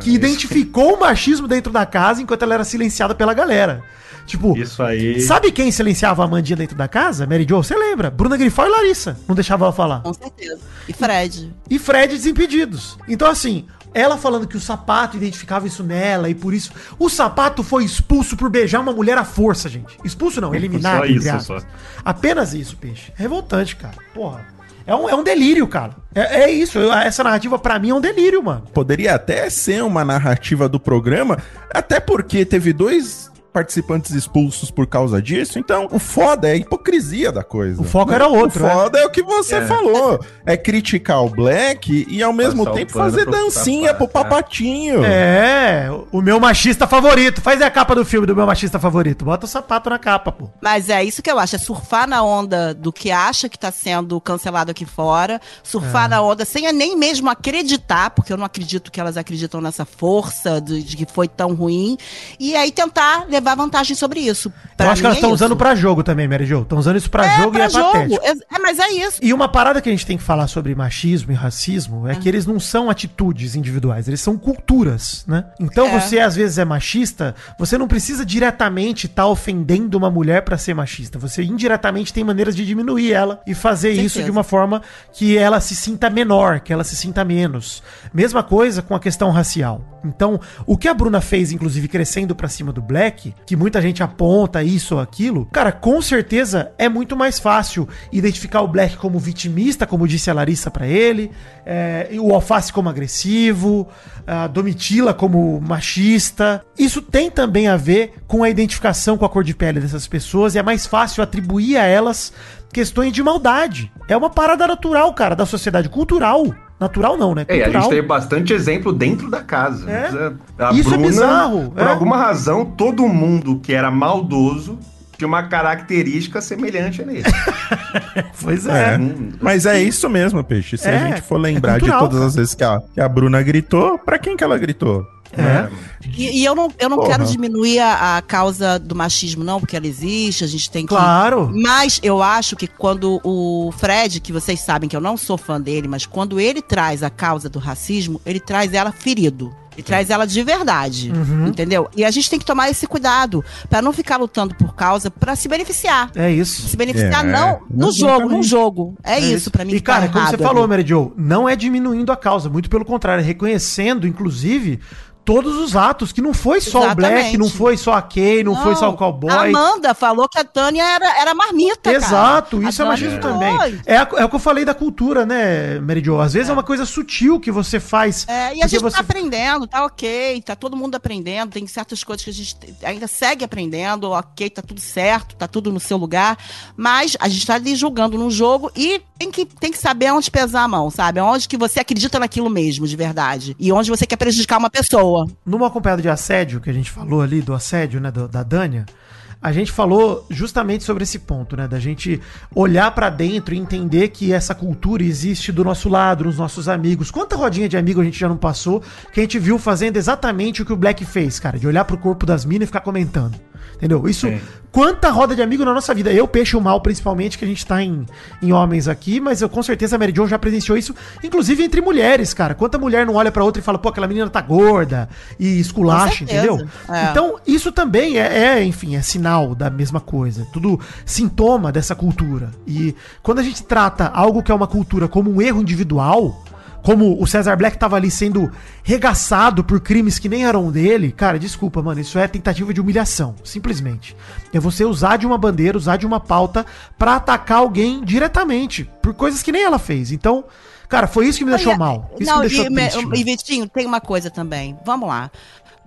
S3: que
S4: Isso-
S3: identificou o machismo dentro da casa enquanto ela era silenciada pela galera. Tipo,
S4: Isso aí.
S3: sabe quem silenciava a Amandinha dentro da casa? Mary Jo, você lembra? Bruna Grifal e Larissa. Não deixava ela falar.
S2: Com certeza. E Fred.
S3: E Fred desimpedidos. Então, assim, ela falando que o sapato identificava isso nela e por isso. O sapato foi expulso por beijar uma mulher à força, gente. Expulso não, [laughs] eliminado.
S4: Só isso,
S3: aspas.
S4: só.
S3: Apenas isso, peixe. Revoltante, cara. Porra. É um, é um delírio, cara. É, é isso. eu- essa narrativa, pra mim, é um delírio, mano.
S1: Poderia até ser uma narrativa do programa, até porque teve dois participantes expulsos por causa disso. Então, o foda é a hipocrisia da coisa.
S3: O foco era outro,
S1: O foda é, o que você falou. É criticar o Black e ao mesmo
S4: Passar
S1: tempo fazer
S4: pro
S1: dancinha pro
S4: sapato,
S1: papatinho.
S3: É, o meu machista favorito. Faz a capa do filme do meu machista favorito. Bota o sapato na capa, pô.
S2: Mas é isso que eu acho, é surfar na onda do que acha que tá sendo cancelado aqui fora,
S3: É.
S2: surfar na onda sem nem mesmo acreditar, porque eu não acredito que elas acreditam nessa força de, de que foi tão ruim, e aí tentar levar vantagem sobre isso. Pra
S3: eu acho que elas
S2: é
S3: estão
S2: isso.
S3: usando pra jogo também, Mary Jo. Estão usando isso pra
S2: é,
S3: jogo e é
S2: jogo.
S3: patético.
S2: É, é, mas é isso.
S3: E uma parada que a gente tem que falar sobre machismo e racismo é que eles não são atitudes individuais, eles são culturas, né? Então
S2: É.
S3: você às vezes é machista, você não precisa diretamente estar ofendendo uma mulher pra ser machista. Você indiretamente tem maneiras de diminuir ela e fazer isso de uma forma que ela se sinta menor, que ela se sinta menos. Mesma coisa com a questão racial. Então, o que a Bruna fez, inclusive crescendo pra cima do Black, que muita gente aponta isso ou aquilo, cara, com certeza é muito mais fácil identificar o Black como vitimista, como disse a Larissa pra ele, é, o Alface como agressivo, a Domitila como machista. Isso tem também a ver com a identificação com a cor de pele dessas pessoas e é mais fácil atribuir a elas questões de maldade. É uma parada natural, cara, da sociedade cultural. Natural não, né?
S4: É, a gente teve bastante exemplo dentro da casa.
S3: É.
S4: A
S3: Isso é bizarro,
S4: Por
S3: é.
S4: alguma razão, todo mundo que era maldoso tinha uma característica semelhante a nele. [laughs]
S3: Pois é.
S1: É.
S4: Hum,
S1: Mas é isso mesmo, Peixe. Se
S3: É,
S1: a gente for lembrar
S3: é
S1: de todas
S3: cara.
S1: as vezes que a, que a Bruna gritou, pra quem que ela gritou?
S3: É.
S2: E, e eu não, eu não
S1: Porra.
S2: quero diminuir a, a causa do machismo, não, porque ela existe, a gente tem que.
S3: Claro.
S2: Mas eu acho que quando o Fred, que vocês sabem que eu não sou fã dele, mas quando ele traz a causa do racismo, ele traz ela ferido. Ele traz ela de verdade,
S3: Uhum.
S2: entendeu? E a gente tem que tomar esse cuidado pra não ficar lutando por causa pra se beneficiar.
S3: É isso.
S2: Se beneficiar
S1: É,
S2: não no
S1: exatamente.
S2: jogo, no jogo. É, isso pra mim.
S3: E
S2: que tá
S3: cara, como você
S2: errado
S3: falou,
S2: ali.
S3: Mary Jo, não é diminuindo a causa, muito pelo contrário, é reconhecendo, inclusive, todos os atos, que não foi só o
S2: Exatamente.
S3: Black, não foi só a Kay, não, foi só o Cowboy.
S2: A Amanda falou que a Tânia era, era marmita, cara.
S3: Exato,
S2: A
S3: isso é
S2: Tânia
S3: machismo
S2: falou.
S3: também. É, a- é o que eu falei da cultura, né, Mary Jo? Às vezes é, uma coisa sutil que você faz.
S2: É, e a gente
S3: você...
S2: tá aprendendo, tá ok, tá todo mundo aprendendo, tem certas coisas que a gente te- ainda segue aprendendo, ok, tá tudo certo, tá tudo no seu lugar, mas a gente tá ali julgando num jogo e tem que, tem que saber onde pesar a mão, sabe? Onde que você acredita naquilo mesmo, de verdade, e onde você quer prejudicar uma pessoa.
S3: Numa acompanhada de assédio, que a gente falou ali, do assédio, né, do- da Dânia, a gente falou justamente sobre esse ponto, né? Da gente olhar pra dentro e entender que essa cultura existe do nosso lado, nos nossos amigos. Quanta rodinha de amigo a gente já não passou que a gente viu fazendo exatamente o que o Black fez, cara, de olhar pro corpo das minas e ficar comentando. Entendeu? Isso,
S4: Sim.
S3: quanta roda de amigo na nossa vida. Eu, peixe o mal, principalmente, que a gente tá em, em homens aqui, mas eu com certeza a Mary Jo já presenciou isso, inclusive entre mulheres, cara. Quanta mulher não olha pra outra e fala, pô, aquela menina tá gorda e esculacha, entendeu?
S2: É.
S3: Então, isso também é, é, enfim, é sinal da mesma coisa. Tudo sintoma dessa cultura. E quando a gente trata algo que é uma cultura como um erro individual, como o Cesar Black tava ali sendo regaçado por crimes que nem eram dele, cara, desculpa, mano, isso é tentativa de humilhação, simplesmente. É você usar de uma bandeira, usar de uma pauta pra atacar alguém diretamente, por coisas que nem ela fez. Então, cara, foi isso que me deixou
S2: Olha,
S3: mal. Isso
S2: não,
S3: me deixou
S2: e,
S3: triste.
S2: e Vitinho, tem uma coisa também. Vamos lá.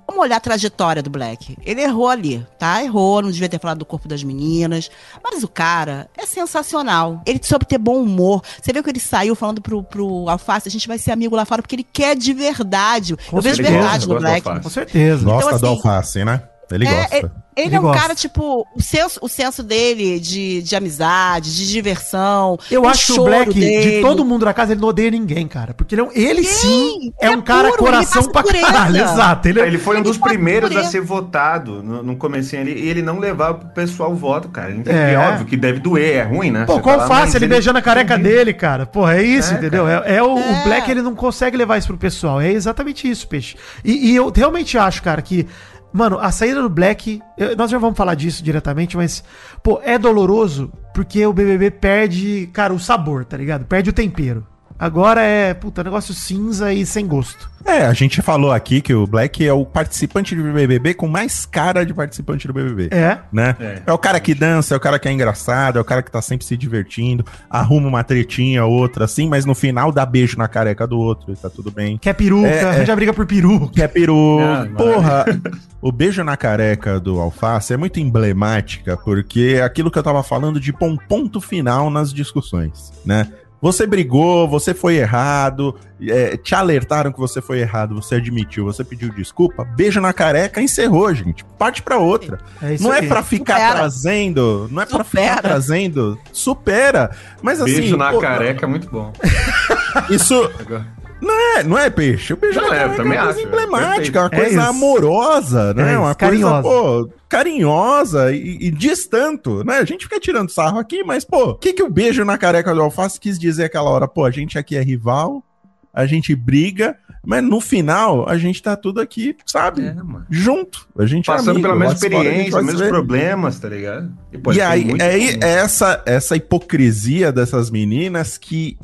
S2: Vamos olhar a trajetória do Black. Ele errou ali, tá? Errou, não devia ter falado do corpo das meninas. Mas o cara é sensacional. Ele soube ter bom humor. Você viu que ele saiu falando pro, pro Alface, a gente vai ser amigo lá fora, porque ele quer de verdade.
S3: Com
S2: Eu vejo
S3: certeza.
S2: verdade
S4: Eu
S2: no
S4: do
S2: Black.
S3: Com certeza.
S1: Gosta
S2: Então,
S1: do
S2: assim,
S1: alface, né? Ele
S2: É,
S1: gosta.
S2: Ele, ele
S3: Ele
S2: é um
S3: gosta.
S2: cara, tipo, o senso, o senso dele de, de amizade, de diversão.
S3: Eu
S2: o
S3: acho que o Black, de
S2: dele.
S3: todo mundo da casa, ele não odeia ninguém, cara. Porque ele, é um- ele sim é,
S2: é
S3: um cara
S2: puro,
S3: coração
S2: ele
S3: pra caralho. [laughs] Exato. Ele, é-
S4: Ele foi um
S2: Ele
S4: dos primeiros a
S2: ele.
S4: ser votado no, no comecinho ali, e ele não levava pro pessoal o voto, cara. Ele
S3: É.
S4: é. óbvio que deve doer, é ruim, né?
S3: Pô,
S4: Você
S3: qual
S4: tá
S3: fácil
S4: mas
S3: ele beijando a careca dele, cara. Porra, é isso,
S4: É,
S3: entendeu? É, é o, o
S2: É.
S3: Black, ele não consegue levar isso pro pessoal. É exatamente isso, peixe. E, e eu realmente acho, cara, que. Mano, a saída do Black. eu- nós já vamos falar disso diretamente, mas. Pô, é doloroso porque o BBB perde, cara, o sabor, tá ligado? Perde o tempero. Agora é, puta, negócio cinza e sem gosto.
S1: É, a gente falou aqui que o Black é o participante do BBB com mais cara de participante do BBB.
S3: É.
S1: Né?
S4: É.
S1: É. o cara que dança, é o cara que é engraçado, é o cara que tá sempre se divertindo, arruma uma tretinha, outra assim, mas no final dá beijo na careca do outro e tá tudo bem.
S3: Quer peruca,
S1: É, é.
S3: arranja briga por peruca.
S1: Que é peru.
S4: Ah,
S1: Porra, o beijo na careca do Alface é muito emblemática, porque é aquilo que eu tava falando de pôr um ponto final nas discussões, né? Você brigou, você foi errado, é, te alertaram que você foi errado, você admitiu, você pediu desculpa, beijo na careca, encerrou, gente. Parte pra outra.
S3: É isso
S1: não é pra ficar
S2: Supera.
S1: trazendo, não é pra ficar trazendo, supera. Mas assim,
S4: Beijo na
S1: pô,
S4: careca é muito bom. [laughs]
S1: Isso é, não é peixe. O beijo
S4: Não é,
S1: é uma coisa
S4: acho, é
S1: emblemática, uma coisa
S3: É isso.
S1: amorosa, né?
S3: É
S1: uma
S3: isso,
S1: coisa,
S3: carinhosa.
S1: pô, carinhosa e, e diz tanto, né? A gente fica tirando sarro aqui, mas, pô, o que, que o beijo na careca do alface quis dizer aquela hora? Pô, a gente aqui é rival, a gente briga, mas no final a gente tá tudo aqui, sabe?
S4: É, mano.
S1: Junto. A gente é
S4: Passando
S1: amigo,
S4: pela mesma experiência, os mesmos problemas, tá ligado?
S1: E
S4: ser
S1: aí, é, é essa, essa hipocrisia dessas meninas que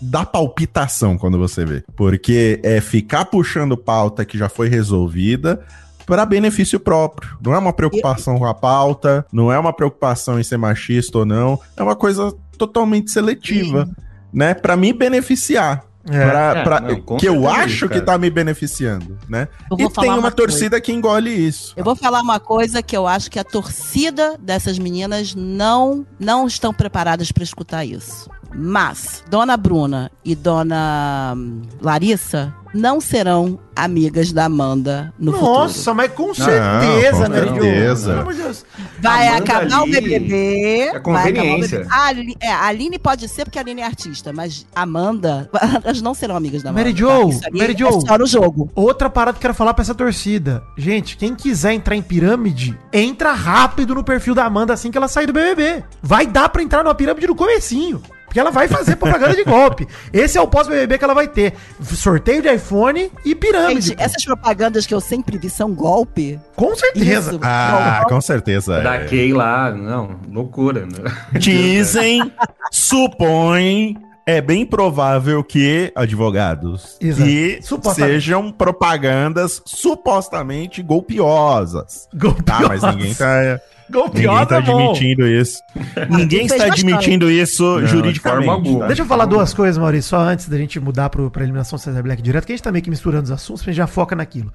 S1: dá palpitação quando você vê. Porque é ficar puxando pauta que já foi resolvida para benefício próprio. Não é uma preocupação com a pauta, não é uma preocupação em ser machista ou não, é uma coisa totalmente seletiva, né? Para me beneficiar.
S3: É.
S1: Pra,
S4: É,
S1: pra-
S4: não,
S1: que eu acho que
S4: cara.
S1: tá me beneficiando, né? E tem uma,
S2: uma coisa.
S1: torcida que engole isso.
S2: Eu vou falar uma coisa que eu acho que a torcida dessas meninas não não estão preparadas para escutar isso. Mas Dona Bruna e Dona hum, Larissa não serão amigas da Amanda no
S3: Nossa,
S2: futuro.
S3: mas com certeza,
S1: com
S3: né, Diogo?
S1: certeza.
S3: Pelo amor de Deus.
S2: Vai
S4: Amanda
S2: acabar o
S4: ali
S2: BBB.
S4: é
S2: vai
S4: conveniência.
S2: acabar o BBB. A Aline, é, a Aline pode ser porque a Aline é artista, mas Amanda, [laughs] elas não serão amigas da Amanda.
S3: Mary Jo,
S2: aí
S3: Mary
S2: é só no jogo.
S3: Outra parada que eu quero falar pra essa torcida. Gente, quem quiser entrar em pirâmide, entra rápido no perfil da Amanda assim que ela sair do BBB. Vai dar pra entrar numa pirâmide no comecinho. Porque ela vai fazer propaganda de golpe. Esse é o pós-BBB que ela vai ter. Sorteio de iPhone e pirâmide.
S2: Gente, essas propagandas que eu sempre vi são golpe.
S3: Com certeza.
S2: Isso.
S1: Ah, com certeza.
S4: Da
S1: é.
S4: Kay lá, não, loucura. Né?
S1: Dizem, supõem, é bem provável que advogados
S3: Exato.
S1: que sejam propagandas supostamente golpiosas. Tá, mas ninguém tá, ninguém tá
S3: é bom.
S1: admitindo isso. [laughs] ninguém está admitindo isso
S4: Não, de
S1: juridicamente. tá?
S3: Deixa eu falar duas coisas, Maurício, só antes da gente mudar pro, pra eliminação Cesar Black direto, que a gente tá meio que misturando os assuntos, a gente já foca naquilo.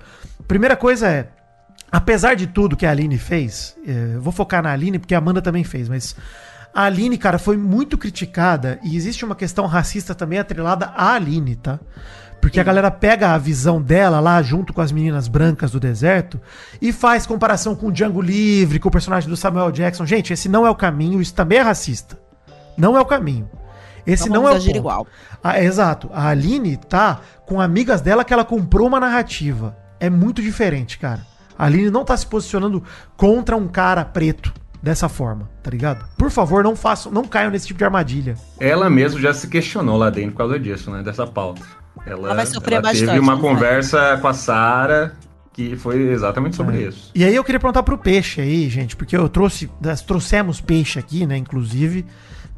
S3: Primeira coisa é, apesar de tudo que a Aline fez, é, eu vou focar na Aline porque a Amanda também fez, mas a Aline, cara, foi muito criticada e existe uma questão racista também atrelada à Aline, tá? Porque a galera pega a visão dela lá junto com as meninas brancas do deserto e faz comparação com o Django Livre, com o personagem do Samuel Jackson. Gente, esse não é o caminho, isso também é racista. Não é o caminho. Esse
S2: Não
S3: não, é o ponto.
S2: igual.
S3: Ah, exato. A Aline tá com amigas dela que ela comprou uma narrativa. É muito diferente, cara. A Aline não tá se posicionando contra um cara preto dessa forma, tá ligado? Por favor, não façam, não caiam nesse tipo de armadilha.
S4: Ela mesmo já se questionou lá dentro por causa disso, né? Dessa pauta. Ela,
S2: Ela vai sofrer
S4: ela
S2: bastante,
S4: teve uma conversa com a Sara que foi exatamente sobre
S2: É.
S4: isso.
S3: E aí eu queria perguntar pro Peixe aí, gente, porque eu trouxe, nós trouxemos Peixe aqui, né, inclusive,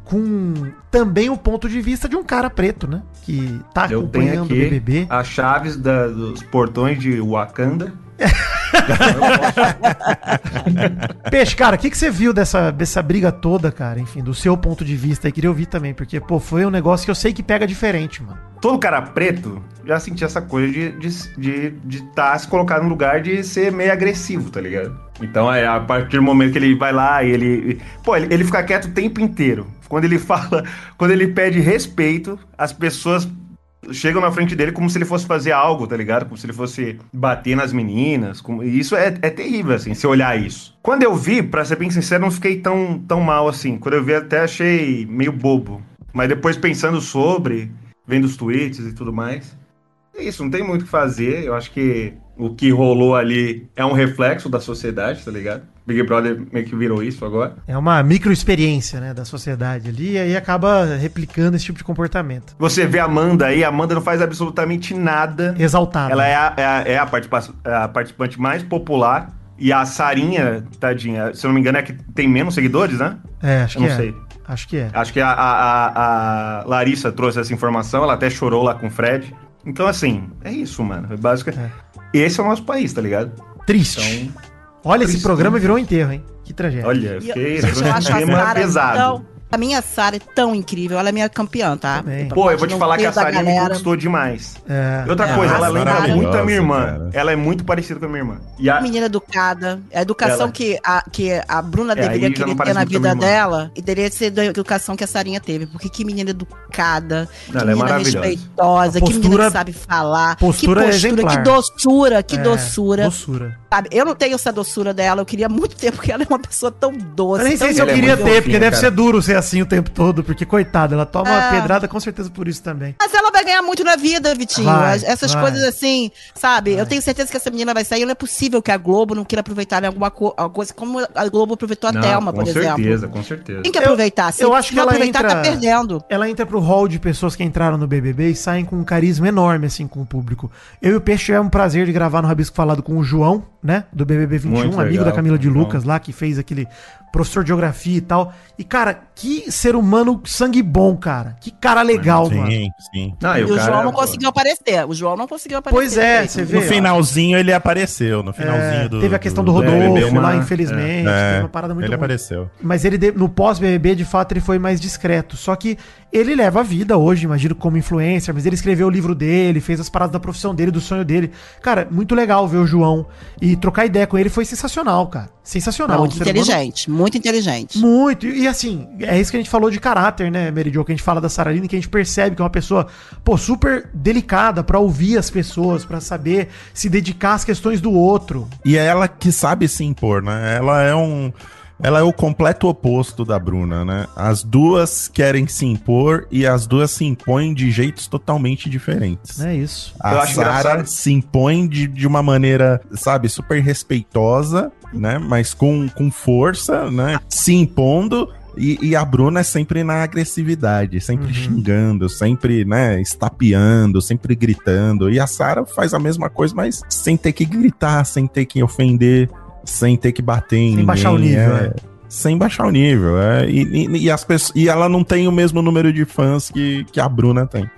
S3: com também o ponto de vista de um cara preto, né, que tá
S4: Eu tenho
S3: acompanhando o BBB.
S4: as chaves da- dos portões de Wakanda. [laughs]
S3: Peixe, cara, o que, que você viu dessa, dessa briga toda, cara? Enfim, do seu ponto de vista aí, queria ouvir também, porque, pô, foi um negócio que eu sei que pega diferente, mano.
S4: Todo cara preto já sentia essa coisa de estar de, de tá se colocar num lugar de ser meio agressivo, tá ligado? Então, é, a partir do momento que ele vai lá e ele. Pô, ele, ele fica quieto o tempo inteiro. Quando ele [laughs] fala, quando ele pede respeito, as pessoas chegam na frente dele como se ele fosse fazer algo, tá ligado? Como se ele fosse bater nas meninas. como- isso é, é terrível, assim, se olhar isso. Quando eu vi, pra ser bem sincero, não fiquei tão, tão mal assim. Quando eu vi, até achei meio bobo. Mas depois pensando sobre, vendo os tweets e tudo mais. É isso, não tem muito o que fazer. Eu acho que o que rolou ali é um reflexo da sociedade, tá ligado? Big Brother meio que virou isso agora.
S3: É uma microexperiência, né, da sociedade ali, e aí acaba replicando esse tipo de comportamento.
S4: Você vê a Amanda aí, a Amanda não faz absolutamente nada.
S3: Exaltado.
S4: Ela é a, é a, é a participa- é a participante mais popular. E a Sarinha, tadinha, se eu não me engano, é que tem menos seguidores, né?
S3: É, acho
S4: Eu
S3: que
S4: não
S3: é.
S4: sei.
S3: Acho que é.
S4: Acho que a, a, a- Larissa trouxe essa informação, ela até chorou lá com o Fred. Então, assim, é isso, mano. É básico. Esse é o nosso país, tá ligado?
S3: Triste.
S4: Então,
S3: Olha, esse
S4: triste.
S3: programa virou um enterro, hein? Que tragédia.
S4: olha, eu
S2: E
S4: fiquei
S2: eu, eu acho
S4: um
S2: a
S4: tema
S2: Sara
S4: pesado.
S2: tão... A minha Sara é tão incrível, ela é minha campeã, tá?
S3: Também.
S4: Pô, eu vou te falar que a Sarinha me conquistou demais.
S3: É.
S4: E outra
S2: É,
S4: coisa, ela
S2: a
S4: lembra
S2: Sara-
S4: muito a minha irmã.
S1: cara.
S4: Ela é muito parecida com a minha irmã. E a,
S2: menina educada. É a educação
S4: Ela-
S2: que, a, que a Bruna
S4: É,
S2: deveria querer ter na vida dela e deveria ser da educação que a Sarinha teve. Porque que menina educada, que
S4: Ela é
S2: menina
S4: maravilhosa.
S2: respeitosa,
S3: A
S2: que menina
S3: postura-
S2: que sabe falar,
S3: postura
S2: que
S3: exemplar.
S2: que doçura, que
S3: É,
S2: doçura.
S3: Doçura.
S2: Sabe? Eu não tenho essa doçura dela, eu queria muito ter, porque ela é uma pessoa tão doce.
S3: Eu nem sei se eu
S4: é
S3: queria ter, porque deve ser duro ser assim o tempo todo, porque coitada, ela toma uma
S2: É.
S3: pedrada com certeza por isso também.
S2: Mas ela vai ganhar muito na vida, Vitinho.
S3: Vai,
S2: As- Essas
S3: vai.
S2: coisas assim, sabe? Eu tenho certeza que essa menina vai sair. Não é possível que a Globo não queira aproveitar em alguma co- alguma coisa, como a Globo aproveitou a
S4: Não,
S2: Thelma,
S4: com
S2: por exemplo.
S4: certeza, com certeza.
S2: Tem que aproveitar. Se
S3: eu acho
S2: se
S3: que
S2: não
S3: ela
S2: aproveitar,
S3: entra-
S2: tá perdendo.
S3: Ela entra pro hall de pessoas que entraram no BBB e saem com um carisma enorme, assim, com o público. Eu e o Peixe tivemos o prazer de gravar no Rabisco Falado com o João, né? Do BBB 21,
S4: Muito
S3: amigo
S4: legal,
S3: da Camila de. Lucas lá, que fez aquele professor de geografia e tal. E, cara, que ser humano sangue bom, cara. Que cara legal, mano.
S1: Sim, sim.
S4: Não,
S2: E o
S4: cara-
S2: João não conseguiu aparecer. O João não conseguiu aparecer.
S3: Pois é, você vê.
S1: No finalzinho ele apareceu, no finalzinho
S3: É,
S1: do.
S3: teve a questão do,
S1: do
S3: Rodolfo
S4: uma-
S3: lá, infelizmente.
S1: É,
S3: teve uma parada muito
S1: ele
S3: ruim.
S1: apareceu.
S3: Mas ele, no pós-BBB, de fato, ele foi mais discreto. Só que ele leva a vida hoje, imagino, como influencer, mas ele escreveu o livro dele, fez as paradas da profissão dele, do sonho dele. Cara, muito legal ver o João e trocar ideia com ele foi sensacional, cara. Sensacional.
S2: Muito
S3: ser humano
S2: inteligente, muito inteligente.
S3: muito. E, e, assim, é isso que a gente falou de caráter, né, Jo? Que a gente fala da Saraline, que a gente percebe que é uma pessoa, pô, super delicada pra ouvir as pessoas, pra saber se dedicar às questões do outro.
S1: E é ela que sabe se impor, né? Ela é um. Ela é o completo oposto da Bruna, né? As duas querem se impor e as duas se impõem de jeitos totalmente diferentes.
S3: É isso.
S1: A
S4: engraçado.
S1: se impõe de, de uma maneira, sabe, super respeitosa, né? Mas com, com força, né? Se impondo. E, e a Bruna é sempre na agressividade, sempre xingando, sempre, né, estapeando, sempre gritando. E a Sarah faz a mesma coisa, mas sem ter que gritar, sem ter que ofender, sem ter que bater em
S3: Sem baixar o nível,
S1: é.
S3: é.
S1: Sem baixar o nível. É. E, e- e as pessoas, e ela não tem o mesmo número de fãs que, que a Bruna tem.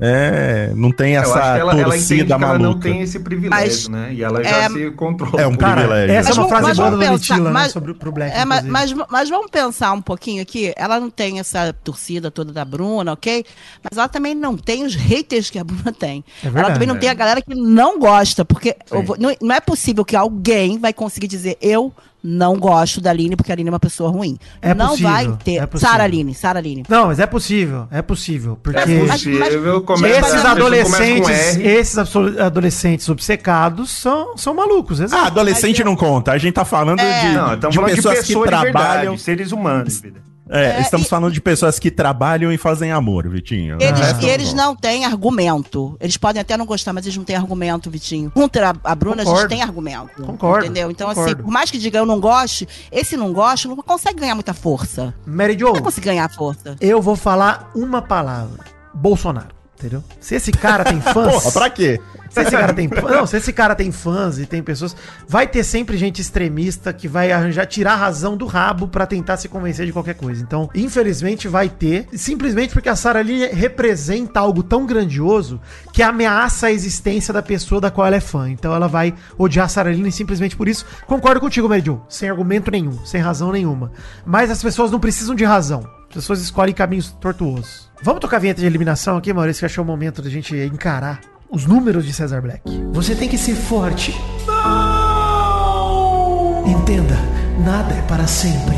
S1: É, não tem
S4: Eu acho
S1: essa
S4: que ela, ela entende
S1: torcida
S4: que ela
S1: maluca.
S4: não tem esse privilégio,
S2: Mas,
S4: né? E ela já
S2: é-
S4: se controla.
S1: É um
S3: Cara,
S1: privilégio.
S3: essa é
S2: Mas
S3: uma
S2: vamos-
S3: frase boa da
S2: vamos
S3: Domitila,
S2: pensar,
S3: né?
S2: mas-
S3: Sobre pro Black.
S2: É, mas, mas, mas vamos pensar um pouquinho aqui. Ela não tem essa torcida toda da Bruna, ok? Mas ela também não tem os haters que a Bruna tem.
S3: É
S2: ela
S3: verdade.
S2: também não tem a galera que não gosta, porque eu vou- não, não é possível que alguém vai conseguir dizer eu não gosto da Aline porque a Aline é uma pessoa ruim.
S3: É
S2: não
S3: possível,
S2: vai ter.
S3: é.
S2: Sara Aline, Sara Aline.
S3: Não, mas é possível, é possível. Porque
S4: É
S2: Mas-
S4: possível,
S2: mas-
S4: começa-
S3: esses adolescentes, esses adolescentes obcecados são, são malucos,
S1: Ah,
S3: exato.
S1: adolescente não conta. A gente tá falando
S2: É.
S1: de,
S4: Não,
S1: de
S4: falando
S1: pessoas
S4: de pessoas
S1: que
S4: de
S1: trabalham.
S4: verdade, seres humanos, vida.
S1: É,
S2: É,
S1: estamos
S2: e-
S1: falando de pessoas que trabalham e fazem amor, Vitinho.
S2: Eles, e eles
S1: não.
S2: não têm argumento. Eles podem até não gostar, mas eles não têm argumento, Vitinho. Contra a, a Bruna, a
S3: Concordo.
S2: gente tem argumento.
S3: Concordo,
S2: Entendeu? Então, assim,
S3: concordo.
S2: por mais que diga eu não goste, esse não gosta, não consegue ganhar muita força.
S3: Mary
S2: Não
S3: Jo,
S2: vai conseguir ganhar força.
S3: eu vou falar uma palavra. Bolsonaro, entendeu? Se esse cara tem [laughs] fãs...
S1: Porra, pra quê?
S3: Se esse cara tem, não, se esse cara tem fãs e tem pessoas, vai ter sempre gente extremista que vai arranjar tirar a razão do rabo pra tentar se convencer de qualquer coisa. Então, infelizmente vai ter, simplesmente porque a Sarah Lee representa algo tão grandioso que ameaça a existência da pessoa da qual ela é fã. Então ela vai odiar a Sarah Lee simplesmente por isso. Concordo contigo, Jo, sem argumento nenhum, sem razão nenhuma. Mas as pessoas não precisam de razão. As pessoas escolhem caminhos tortuosos. Vamos tocar a vinheta de eliminação aqui, Maurício, que achou o momento da gente encarar os números de Cesar Black. Você tem que ser forte. Entenda, nada é para sempre.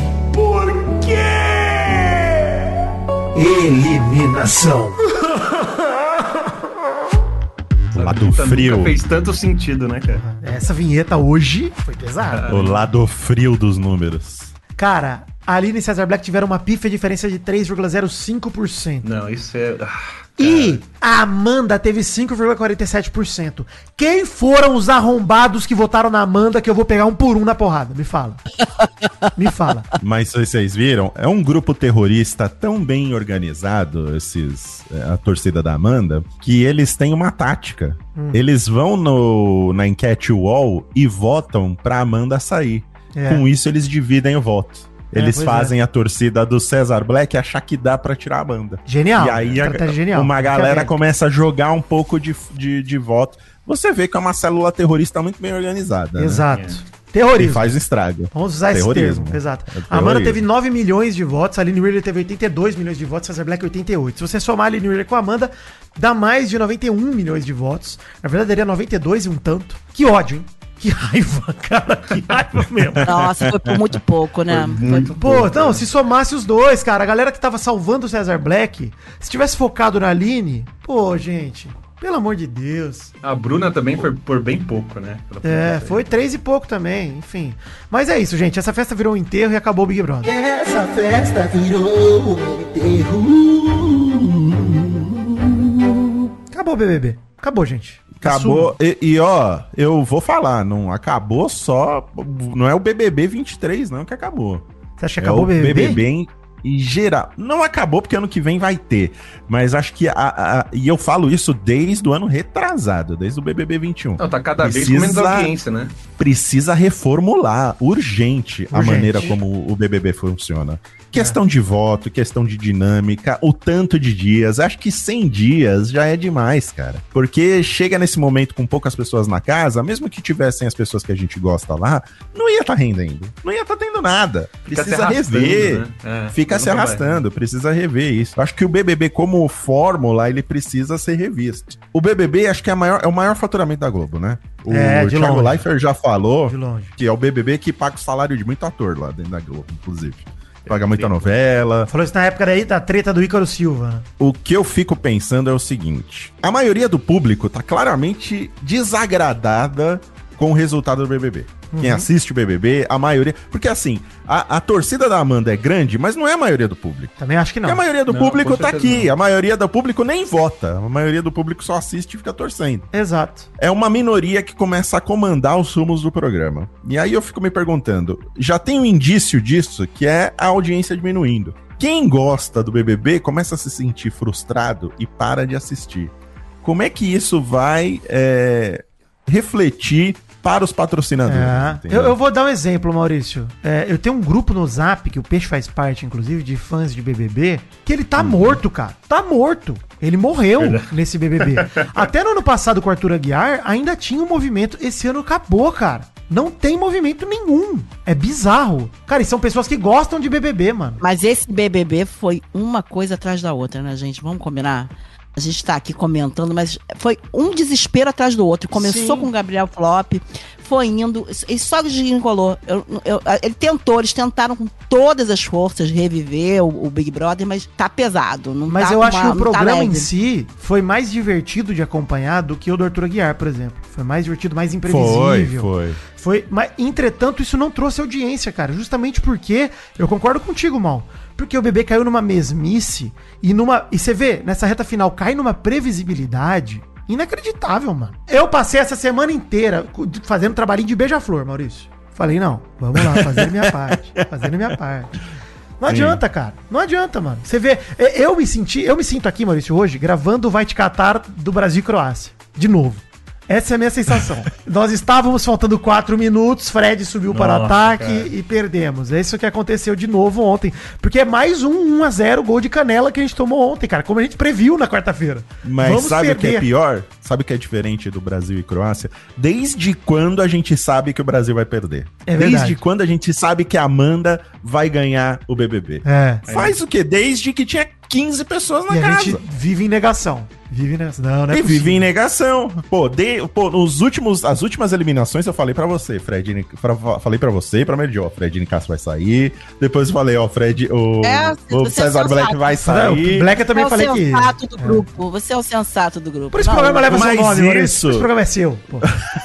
S6: Eliminação.
S1: O [laughs] lado
S4: Puta,
S1: frio.
S4: Nunca fez tanto sentido, né, cara?
S3: Essa vinheta hoje foi pesada.
S1: O lado frio dos números.
S3: Cara, Aline e Cesar Black tiveram uma pífia diferença de 3,05%.
S4: Não, isso é. ah,
S3: E a Amanda teve 5,47%. Quem foram os arrombados que votaram na Amanda que eu vou pegar um por um na porrada? Me fala. Me fala. [laughs]
S1: Mas vocês viram, é um grupo terrorista tão bem organizado, esses é, a torcida da Amanda, que eles têm uma tática.
S3: Hum.
S1: Eles vão no, na enquete wall e votam pra Amanda sair.
S3: É.
S1: Com isso, eles dividem o voto.
S3: É,
S1: Eles
S3: pois
S1: fazem a torcida do Cesar Black achar que dá pra tirar a banda.
S3: Genial.
S1: e aí a-
S3: Estratégia genial.
S1: uma galera começa a jogar um pouco de, de, de voto. Você vê que é uma célula terrorista muito bem organizada. né?
S3: Exato.
S1: E
S3: Terrorismo.
S1: faz estrago.
S3: Vamos usar esse
S1: Terrorismo.
S3: termo. Exato.
S1: É
S3: a Amanda teve 9 milhões de votos, a Aline Wheeler teve 82 milhões de votos, Cesar Black 88. Se você somar a Aline Wheeler com a Amanda, dá mais de 91 milhões de votos. Na verdade, daria 92 e um tanto. Que ódio, hein? Que raiva, [laughs] cara. Que raiva mesmo.
S2: Nossa, foi por muito pouco, né? Foi
S4: muito
S3: Pô, não, se somasse os dois, cara, a galera que tava salvando o Cesar Black, se tivesse focado na Aline, pô, gente, pelo amor de Deus.
S4: A Bruna também foi por bem pouco, né?
S3: É, foi três e pouco também, enfim. Mas é isso, gente. Essa festa virou um enterro e acabou o Big Brother.
S6: Essa festa virou um enterro.
S3: Acabou o BBB. Acabou, gente.
S1: Acabou. E, e, ó, eu vou falar, não acabou só. Não é o BBB 23, não, que acabou.
S3: Você acha que
S1: é
S3: acabou o BBB?
S1: em, em geral. Não acabou porque ano que vem vai ter. Mas acho que. A, a- e eu falo isso desde o ano retrasado, desde o BBB 21.
S4: Não, tá cada vez com
S1: Precisa-
S4: menos audiência, né?
S1: Precisa reformular urgente, a
S3: Urgente.
S1: maneira como o BBB funciona. Questão de voto, questão de dinâmica, o tanto de dias. Acho que 100 dias já é demais, cara. Porque chega nesse momento com poucas pessoas na casa, mesmo que tivessem as pessoas que a gente gosta lá, não ia estar rendendo. Não ia estar tendo nada.
S4: Fica
S1: Precisa
S4: se arrastando,
S1: rever.
S4: né? É,
S1: Fica se
S4: vai.
S1: arrastando, precisa rever isso. Acho que o BBB como fórmula, ele precisa ser revisto. O BBB acho que é, a maior, é o maior faturamento da Globo, né? O
S3: É, de
S1: Thiago
S3: longe.
S1: Leifert já falou
S3: De longe.
S1: que é o BBB que paga o salário de muito ator lá dentro da Globo, inclusive. Paga muita novela.
S3: Falou isso na época daí da treta do Ícaro Silva.
S1: O que eu fico pensando é o seguinte: a maioria do público tá claramente desagradada com o resultado do BBB. Quem assiste o BBB, a maioria. Porque assim, a, a torcida da Amanda é grande, mas não é a maioria do público.
S3: Também acho que não.
S1: Porque a maioria do
S4: Não,
S1: público tá aqui. A maioria do público nem vota. A maioria do público só assiste e fica torcendo.
S3: Exato.
S1: É uma minoria que começa a comandar os rumos do programa. E aí eu fico me perguntando: já tem um indício disso, que é a audiência diminuindo. Quem gosta do BBB começa a se sentir frustrado e para de assistir. Como é que isso vai é, refletir para os patrocinadores?
S3: É. Eu, eu vou dar um exemplo, Maurício. É, eu tenho um grupo no Zap, que o Peixe faz parte, inclusive, de fãs de BBB, que ele tá morto, cara. Tá morto. Ele morreu [laughs] nesse BBB. Até no ano passado com o Arthur Aguiar, ainda tinha um movimento. Esse ano acabou, cara. Não tem movimento nenhum. É bizarro. Cara, e são pessoas que gostam de BBB, mano.
S2: Mas esse BBB foi uma coisa atrás da outra, né, gente? Vamos combinar? A gente tá aqui comentando, mas foi um desespero atrás do outro. Começou
S3: Sim.
S2: com o Gabriel Flop, foi indo, e só desenrolou. Eu, eu, ele tentou, eles tentaram com todas as forças reviver o, o Big Brother, mas tá pesado. Não
S3: Mas
S2: tá
S3: eu
S2: com
S3: acho
S2: uma-
S3: que o
S2: tá
S3: programa em
S2: leve.
S3: si foi mais divertido de acompanhar do que o do Arthur Aguiar, por exemplo. Foi mais divertido, mais imprevisível.
S1: Foi, foi.
S3: Foi, mas, entretanto, isso não trouxe audiência, cara. Justamente porque, eu concordo contigo, Mal. Porque o bebê caiu numa mesmice e numa. E você vê, nessa reta final, cai numa previsibilidade inacreditável, mano. Eu passei essa semana inteira fazendo trabalhinho de beija-flor, Maurício. Falei, não, vamos lá, fazendo minha parte. [laughs] Fazendo minha parte. Não
S1: Sim.
S3: adianta, cara. Não adianta, mano. Você vê, e- eu me senti, eu me sinto aqui, Maurício, hoje, gravando o Vai Te Catar do Brasil e Croácia. De novo. Essa é a minha sensação. [laughs] Nós estávamos faltando quatro minutos, Fred subiu para o
S4: Nossa,
S3: ataque
S4: cara.
S3: e perdemos. É isso que aconteceu de novo ontem. Porque é mais um 1x0 gol de canela que a gente tomou ontem, cara. Como a gente previu na quarta-feira.
S1: Mas sabe o que é pior? Sabe o que é diferente do Brasil e Croácia? Desde quando a gente sabe que o Brasil vai perder?
S3: É verdade.
S1: Desde quando a gente sabe que a Amanda vai ganhar o BBB?
S3: É.
S1: Faz o quê? Desde que tinha 15 pessoas na
S3: E a
S1: casa.
S3: gente vive em negação. Vive em negação. Não, não é
S1: e vive em negação. Pô, de, pô, nos últimos, as últimas eliminações eu falei pra você, Fred. Pra, falei pra você e pra Mary Jo, ó, Fred Nicasso vai sair. Depois eu falei, ó, Fred, o,
S2: É,
S1: o
S2: você é
S1: Black vai sair.
S3: O Black eu também
S2: é o
S3: falei que.
S2: sensato do grupo. Você é o sensato do grupo.
S3: Por isso o
S2: Não,
S3: programa leva seu nome, Maurício.
S1: isso-
S3: Por isso o programa é seu. Pô.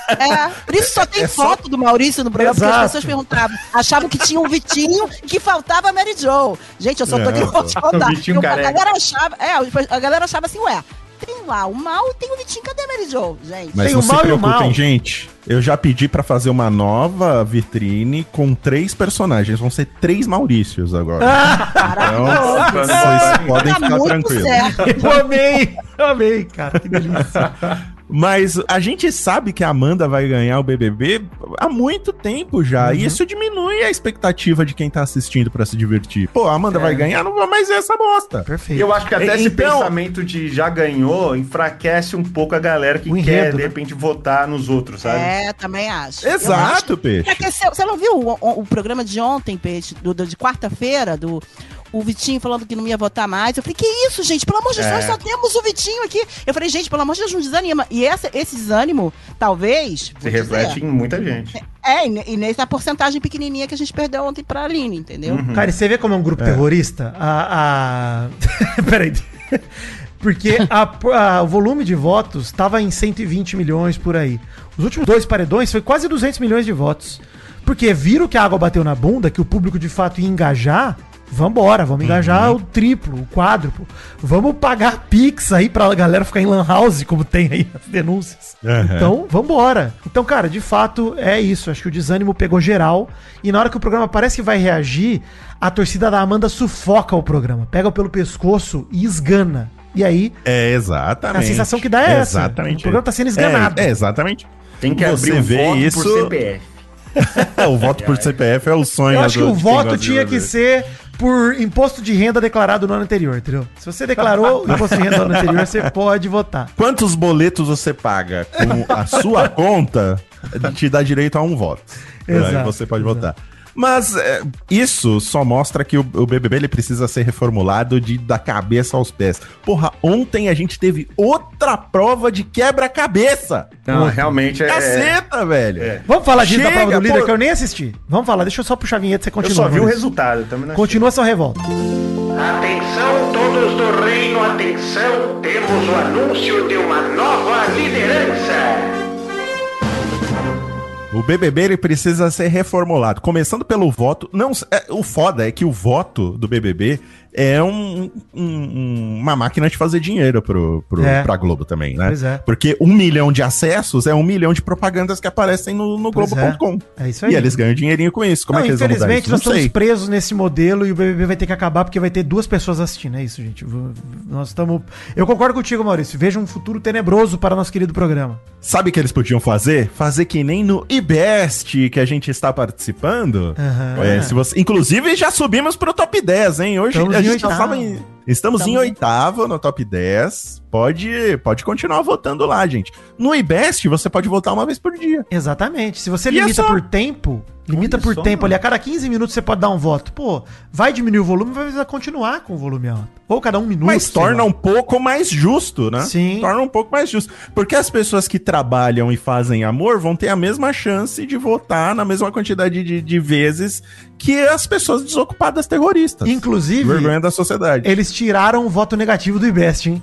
S2: É, por isso só [laughs] tem
S1: É só-
S2: foto do Maurício no programa, porque
S3: Exato.
S2: as pessoas perguntavam, achavam que tinha um Vitinho que faltava a Mary Jo. Gente, eu só tô
S1: É,
S2: querendo
S1: pô.
S2: te contar.
S4: O Vitinho
S2: Porque a
S4: careca.
S2: galera achava, é, a galera achava assim, ué, tem lá o mal e tem o Vitinho, cadê a Mary Jo, gente?
S1: Mas
S3: Tem
S1: não
S3: o
S1: se
S3: mal e o
S1: preocupem, gente. Eu já pedi pra fazer uma nova vitrine com três personagens. Vão ser três Maurícios agora.
S2: Maravilhoso.
S1: Então, vocês podem
S2: Tá
S1: ficar
S2: muito
S1: tranquilos.
S2: certo.
S3: Eu amei. Eu amei, cara. Que delícia. [laughs]
S1: Mas a gente sabe que a Amanda vai ganhar o BBB há muito tempo já.
S3: Uhum.
S1: E isso diminui a expectativa de quem tá assistindo pra se divertir. Pô, a Amanda
S4: É.
S1: vai ganhar, não vou mais ver essa bosta.
S3: Perfeito.
S4: Eu acho que até esse
S1: Então-
S4: pensamento de já ganhou enfraquece um pouco a galera que
S3: O
S4: quer,
S3: enredo,
S4: de
S3: né?
S4: repente, votar nos outros, sabe?
S2: É, também acho. Eu acho
S1: Exato, peixe.
S2: aqueceu. Você não viu o, o- o programa de ontem, Peixe, do, do- de quarta-feira, do o Vitinho falando que não ia votar mais. Eu falei, que isso, gente? Pelo amor de Deus,
S4: É.
S2: nós só temos o Vitinho aqui. Eu falei, gente, pelo amor de Deus, não desanima. E essa, esse desânimo, talvez.
S4: Se reflete
S2: dizer,
S4: em muita gente.
S2: É, e, ne- e nessa porcentagem pequenininha que a gente perdeu ontem pra Aline, entendeu?
S4: Uhum.
S3: Cara, e você vê como é um grupo terrorista? A. a... [laughs] Peraí. Porque a- a- o volume de votos estava em 120 milhões por aí. Os últimos dois paredões foi quase 200 milhões de votos. Porque viram que a água bateu na bunda, que o público de fato ia engajar. Vambora, vamos engajar o triplo, o quádruplo. Vamos pagar Pix aí pra galera ficar em Lan House, como tem aí as denúncias.
S1: Aham.
S3: Então, vambora. Então, cara, de fato é isso. Acho que o desânimo pegou geral. E na hora que o programa parece que vai reagir, a torcida da Amanda sufoca o programa. Pega pelo pescoço e esgana. E aí,
S1: É, exatamente.
S3: a sensação que dá é essa.
S1: Exatamente.
S3: O programa tá sendo esganado.
S1: É, é, exatamente.
S4: Tem que
S1: Você
S4: abrir um
S1: vê
S4: voto
S1: isso-
S4: por CPF. [laughs]
S1: o voto por CPF é o sonho
S3: Eu acho que o voto tinha que ser por imposto de renda declarado no ano anterior, entendeu? Se você declarou o [laughs] imposto de renda no ano anterior, você pode votar.
S1: Quantos boletos você paga com a sua [laughs] conta te dá direito a um voto.
S3: Exato,
S1: Aí você pode
S3: exato.
S1: votar. Mas é, isso só mostra que o, o BBB ele precisa ser reformulado de da cabeça aos pés. Porra, ontem a gente teve outra prova de quebra-cabeça.
S4: Não, realmente é.
S1: Caceta, velho.
S4: é.
S3: Vamos falar disso da prova do líder,
S1: pô.
S3: que eu nem assisti. Vamos falar, deixa eu só puxar a vinheta e você
S4: Eu
S3: continua.
S4: só vi o resultado. eu Também não
S3: Continua sua revolta.
S7: Atenção todos do reino, atenção, temos o anúncio de uma nova liderança.
S1: O BBB ele precisa ser reformulado, começando pelo voto. Não, é, o foda é que o voto do BBB é um- um- uma máquina de fazer dinheiro pro, pro,
S3: É.
S1: pra Globo também, né?
S3: Pois é.
S1: Porque um milhão de acessos é um milhão de propagandas que aparecem no, no
S3: Pois é.
S1: Globo.com.
S3: É isso aí.
S1: E eles ganham dinheirinho com isso. Como
S3: Não,
S1: é que eles vão mudar
S3: infelizmente, nós estamos presos nesse modelo e o BBB vai ter que acabar porque vai ter duas pessoas assistindo. É isso, gente. Nós estamos. Eu concordo contigo, Maurício. Veja um futuro tenebroso para nosso querido programa.
S1: Sabe o que eles podiam fazer? Fazer que nem no IBEST que a gente está participando.
S3: Aham.
S1: É, se você... Inclusive, já subimos pro top 10, hein? Hoje
S3: Estamos
S1: a gente já
S3: oitavo.
S1: em. Estamos em oitavo no top 10. Pode, pode continuar votando lá, gente. No IBEST, você pode votar uma vez por dia.
S3: Exatamente. Se você
S1: E é
S3: limita
S1: só.
S3: por tempo, limita
S4: Olha
S3: por
S4: só,
S3: tempo
S4: mano.
S3: ali, a cada 15 minutos você pode dar um voto. Pô, vai diminuir o volume, vai continuar com o volume alto. Ou cada um minuto.
S1: Mas torna um pouco mais justo, né?
S3: Sim.
S1: Torna um pouco mais justo. Porque as pessoas que trabalham e fazem amor vão ter a mesma chance de votar na mesma quantidade de, de vezes que as pessoas desocupadas terroristas.
S3: Inclusive,
S1: Vergonha da sociedade.
S3: eles tiraram o voto negativo do IBEST, hein?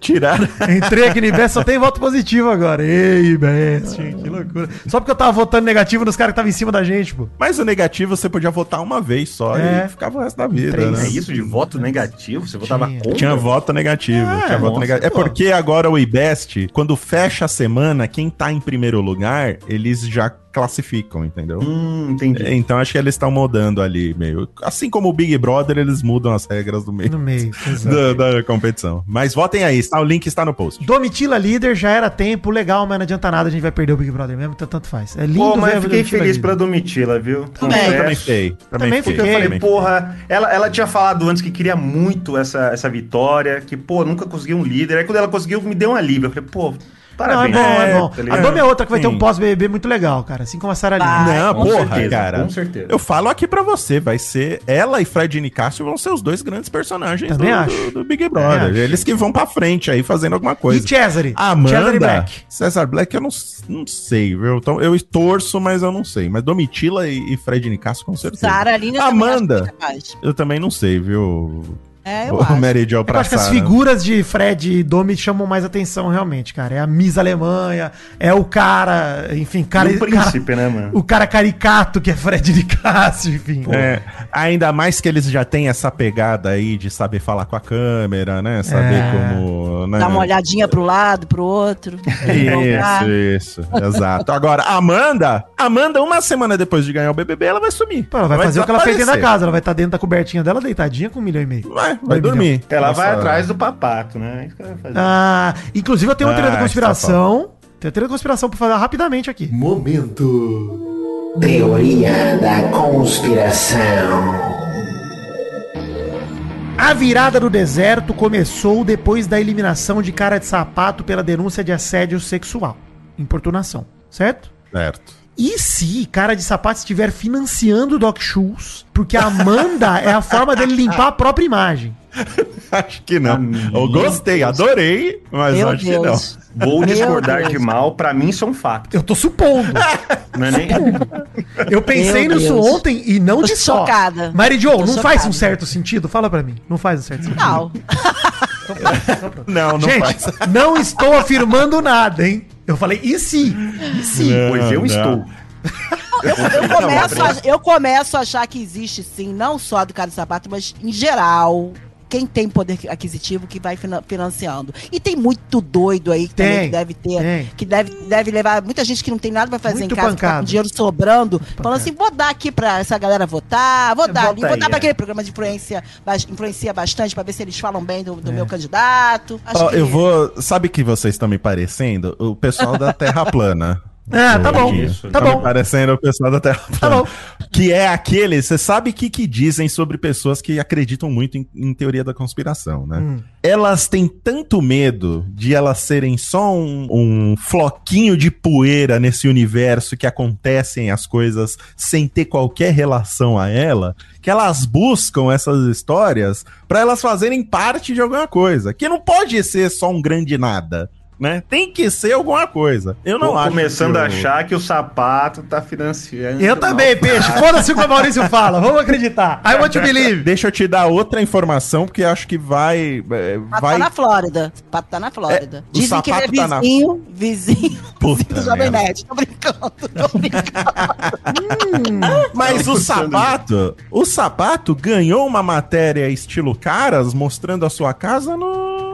S1: Tiraram. [laughs]
S3: Entrei aqui no IBEST, só tem voto positivo agora. Ei, IBEST, que loucura. Só porque eu tava votando negativo nos caras que estavam em cima da gente, pô.
S1: Mas o negativo você podia votar uma vez só
S3: É.
S1: e ficava o resto da vida,
S3: Três.
S1: né?
S4: É isso de voto negativo? Você votava
S3: Tinha.
S4: contra?
S1: Tinha voto negativo.
S3: Ah,
S1: tinha voto
S4: nossa,
S1: negativo. É porque agora o IBEST, quando fecha a semana, quem tá em primeiro lugar, eles já classificam, entendeu?
S4: Hum, entendi.
S1: Então acho que eles estão mudando ali meio. Assim como o Big Brother, eles mudam as regras do meio
S3: No meio. [laughs]
S1: da competição. Mas votem aí, está, o link está no post.
S3: Domitila líder, já era tempo, legal, mas não adianta nada, a gente vai perder o Big Brother mesmo, então tanto faz. É lindo
S4: Pô, mas eu fiquei feliz
S3: líder.
S4: pela Domitila, viu?
S2: Também.
S1: Eu também fiquei.
S3: Também
S1: Também
S3: fiquei.
S4: Eu falei, porra, ela, ela tinha falado antes que queria muito essa, essa vitória, que, pô, nunca conseguiu um líder. Aí quando ela conseguiu, me deu um alívio. Eu falei, pô,
S3: Não, é
S4: parabéns.
S3: bom, é, bom.
S4: tá
S3: a? Domi é outra que vai ter
S1: Sim.
S3: um pós-BBB muito legal, cara. Assim como a Sarah. Lima.
S1: Não,
S4: com
S1: porra,
S4: certeza,
S1: cara.
S4: com certeza.
S1: Eu falo aqui pra você, vai ser ela e Fred Nicásio vão ser os dois grandes personagens
S3: Também
S1: do,
S3: acho.
S1: do- do Big Brother.
S3: acho.
S1: Eles que vão pra frente aí fazendo alguma coisa.
S3: E Cesare?
S1: Amanda,
S3: Cesare Black.
S1: César Black, eu não, não sei, viu? Então, eu torço, mas eu não sei. Mas Domitila e, e Fred Nicásio, com certeza.
S2: Sara Aline
S1: Amanda.
S2: é.
S1: Eu também não sei, viu?
S2: É, eu
S1: o
S2: acho. [laughs]
S1: Mary Jo
S3: Eu
S1: pra
S3: acho que as figuras de Fred e Domi chamam mais atenção, realmente, cara. É a Miss Alemanha, é o cara, enfim, cara,
S4: E o príncipe, né, mano?
S3: o cara caricato que é Fred de Cássio, enfim.
S1: É, ainda mais que eles já têm essa pegada aí de saber falar com a câmera, né? Saber
S3: É.
S1: como. Né?
S2: Dá uma olhadinha pro lado, pro outro.
S1: Isso, isso, exato. Agora, Amanda, Amanda, uma semana depois de ganhar o BBB, ela vai sumir.
S3: Pô, ela vai, fazer o que ela fez dentro da casa. Ela vai estar dentro da cobertinha dela, deitadinha, com um milhão e meio.
S1: Vai, vai
S3: Vai,
S1: dormir.
S4: Ela vai
S1: Nossa.
S4: atrás do papato, né? É isso que ela vai fazer.
S3: Ah, inclusive eu tenho uma teoria
S1: Ah,
S3: da conspiração. Tem uma teoria da conspiração pra falar rapidamente aqui.
S6: Momento.
S7: Teoria da conspiração.
S3: A virada do deserto começou depois da eliminação de cara de sapato pela denúncia de assédio sexual. Importunação, certo?
S1: Certo.
S3: E se cara de sapato estiver financiando o Doc Shoes? Porque a Amanda [laughs] é a forma dele limpar a própria imagem.
S1: Acho que não.
S4: Amigo.
S1: Eu gostei, adorei, mas
S2: Meu
S1: acho
S2: Deus.
S4: Vou
S2: Meu
S4: discordar
S2: Deus.
S4: de mal, pra mim isso é um fato.
S3: Eu tô supondo. [laughs]
S4: Não é nem...
S3: Eu pensei
S2: Meu
S3: nisso
S2: Deus.
S3: ontem e não
S2: Tô
S3: de só.
S2: chocada.
S3: Mary Jo, não
S2: chocada.
S3: faz um certo sentido? Fala pra mim. Não faz um certo sentido.
S2: Não. [laughs]
S1: não. Não, não
S3: Gente,
S1: faz.
S3: não estou afirmando nada, hein? Eu falei, e se? E se?
S4: Pois eu
S1: não.
S4: estou.
S2: Eu começo, a, eu começo a achar que existe sim, não só do cara de sapato, mas em geral, quem tem poder aquisitivo que vai fina- financiando. E tem muito doido aí que também
S3: Tem,
S2: que deve ter,
S3: tem.
S2: que deve, deve levar muita gente que não tem nada pra fazer
S3: Muito
S2: em casa, tá com dinheiro sobrando,
S3: pancada.
S2: falando assim, vou dar aqui pra essa galera votar, vou dar,
S4: Vota
S2: vou dar pra
S4: é.
S2: aquele programa de influência, influencia bastante pra ver se eles falam bem do, do meu candidato. Acho
S1: Ó,
S2: que-
S1: eu vou. Sabe que vocês estão me parecendo? O pessoal da Terra [laughs] plana.
S3: Ah, tá bom.
S4: Isso,
S3: Tá
S1: Tá
S3: bom.
S1: parecendo o pessoal da Terra
S3: Tá bom.
S1: Que é aquele, você sabe o que, que dizem sobre pessoas que acreditam muito em, em teoria da conspiração, né?
S3: Hum.
S1: Elas têm tanto medo de elas serem só um, um floquinho de poeira nesse universo que acontecem as coisas sem ter qualquer relação a ela, que elas buscam essas histórias pra elas fazerem parte de alguma coisa. Que não pode ser só um grande nada. Né? Tem que ser alguma coisa. Eu não
S4: Tô
S1: acho.
S4: começando
S1: que
S4: a achar que o sapato tá financiando.
S3: Eu também, peixe. Foda-se o que o Maurício fala. Vamos acreditar. I want to believe.
S1: Deixa eu te dar outra informação, porque acho que vai. é,
S2: Pato
S1: vai...
S2: tá na Flórida. Pato tá na Flórida.
S1: É, o
S2: Dizem que ele é
S1: sapato tá na-
S2: vizinho, vizinho, [laughs]
S1: Puta
S2: vizinho do Jovem. Nerd. Tô brincando, tô [laughs] brincando.
S1: Mas
S4: Tá
S1: o sapato, o sapato ganhou uma matéria estilo caras mostrando a sua casa no,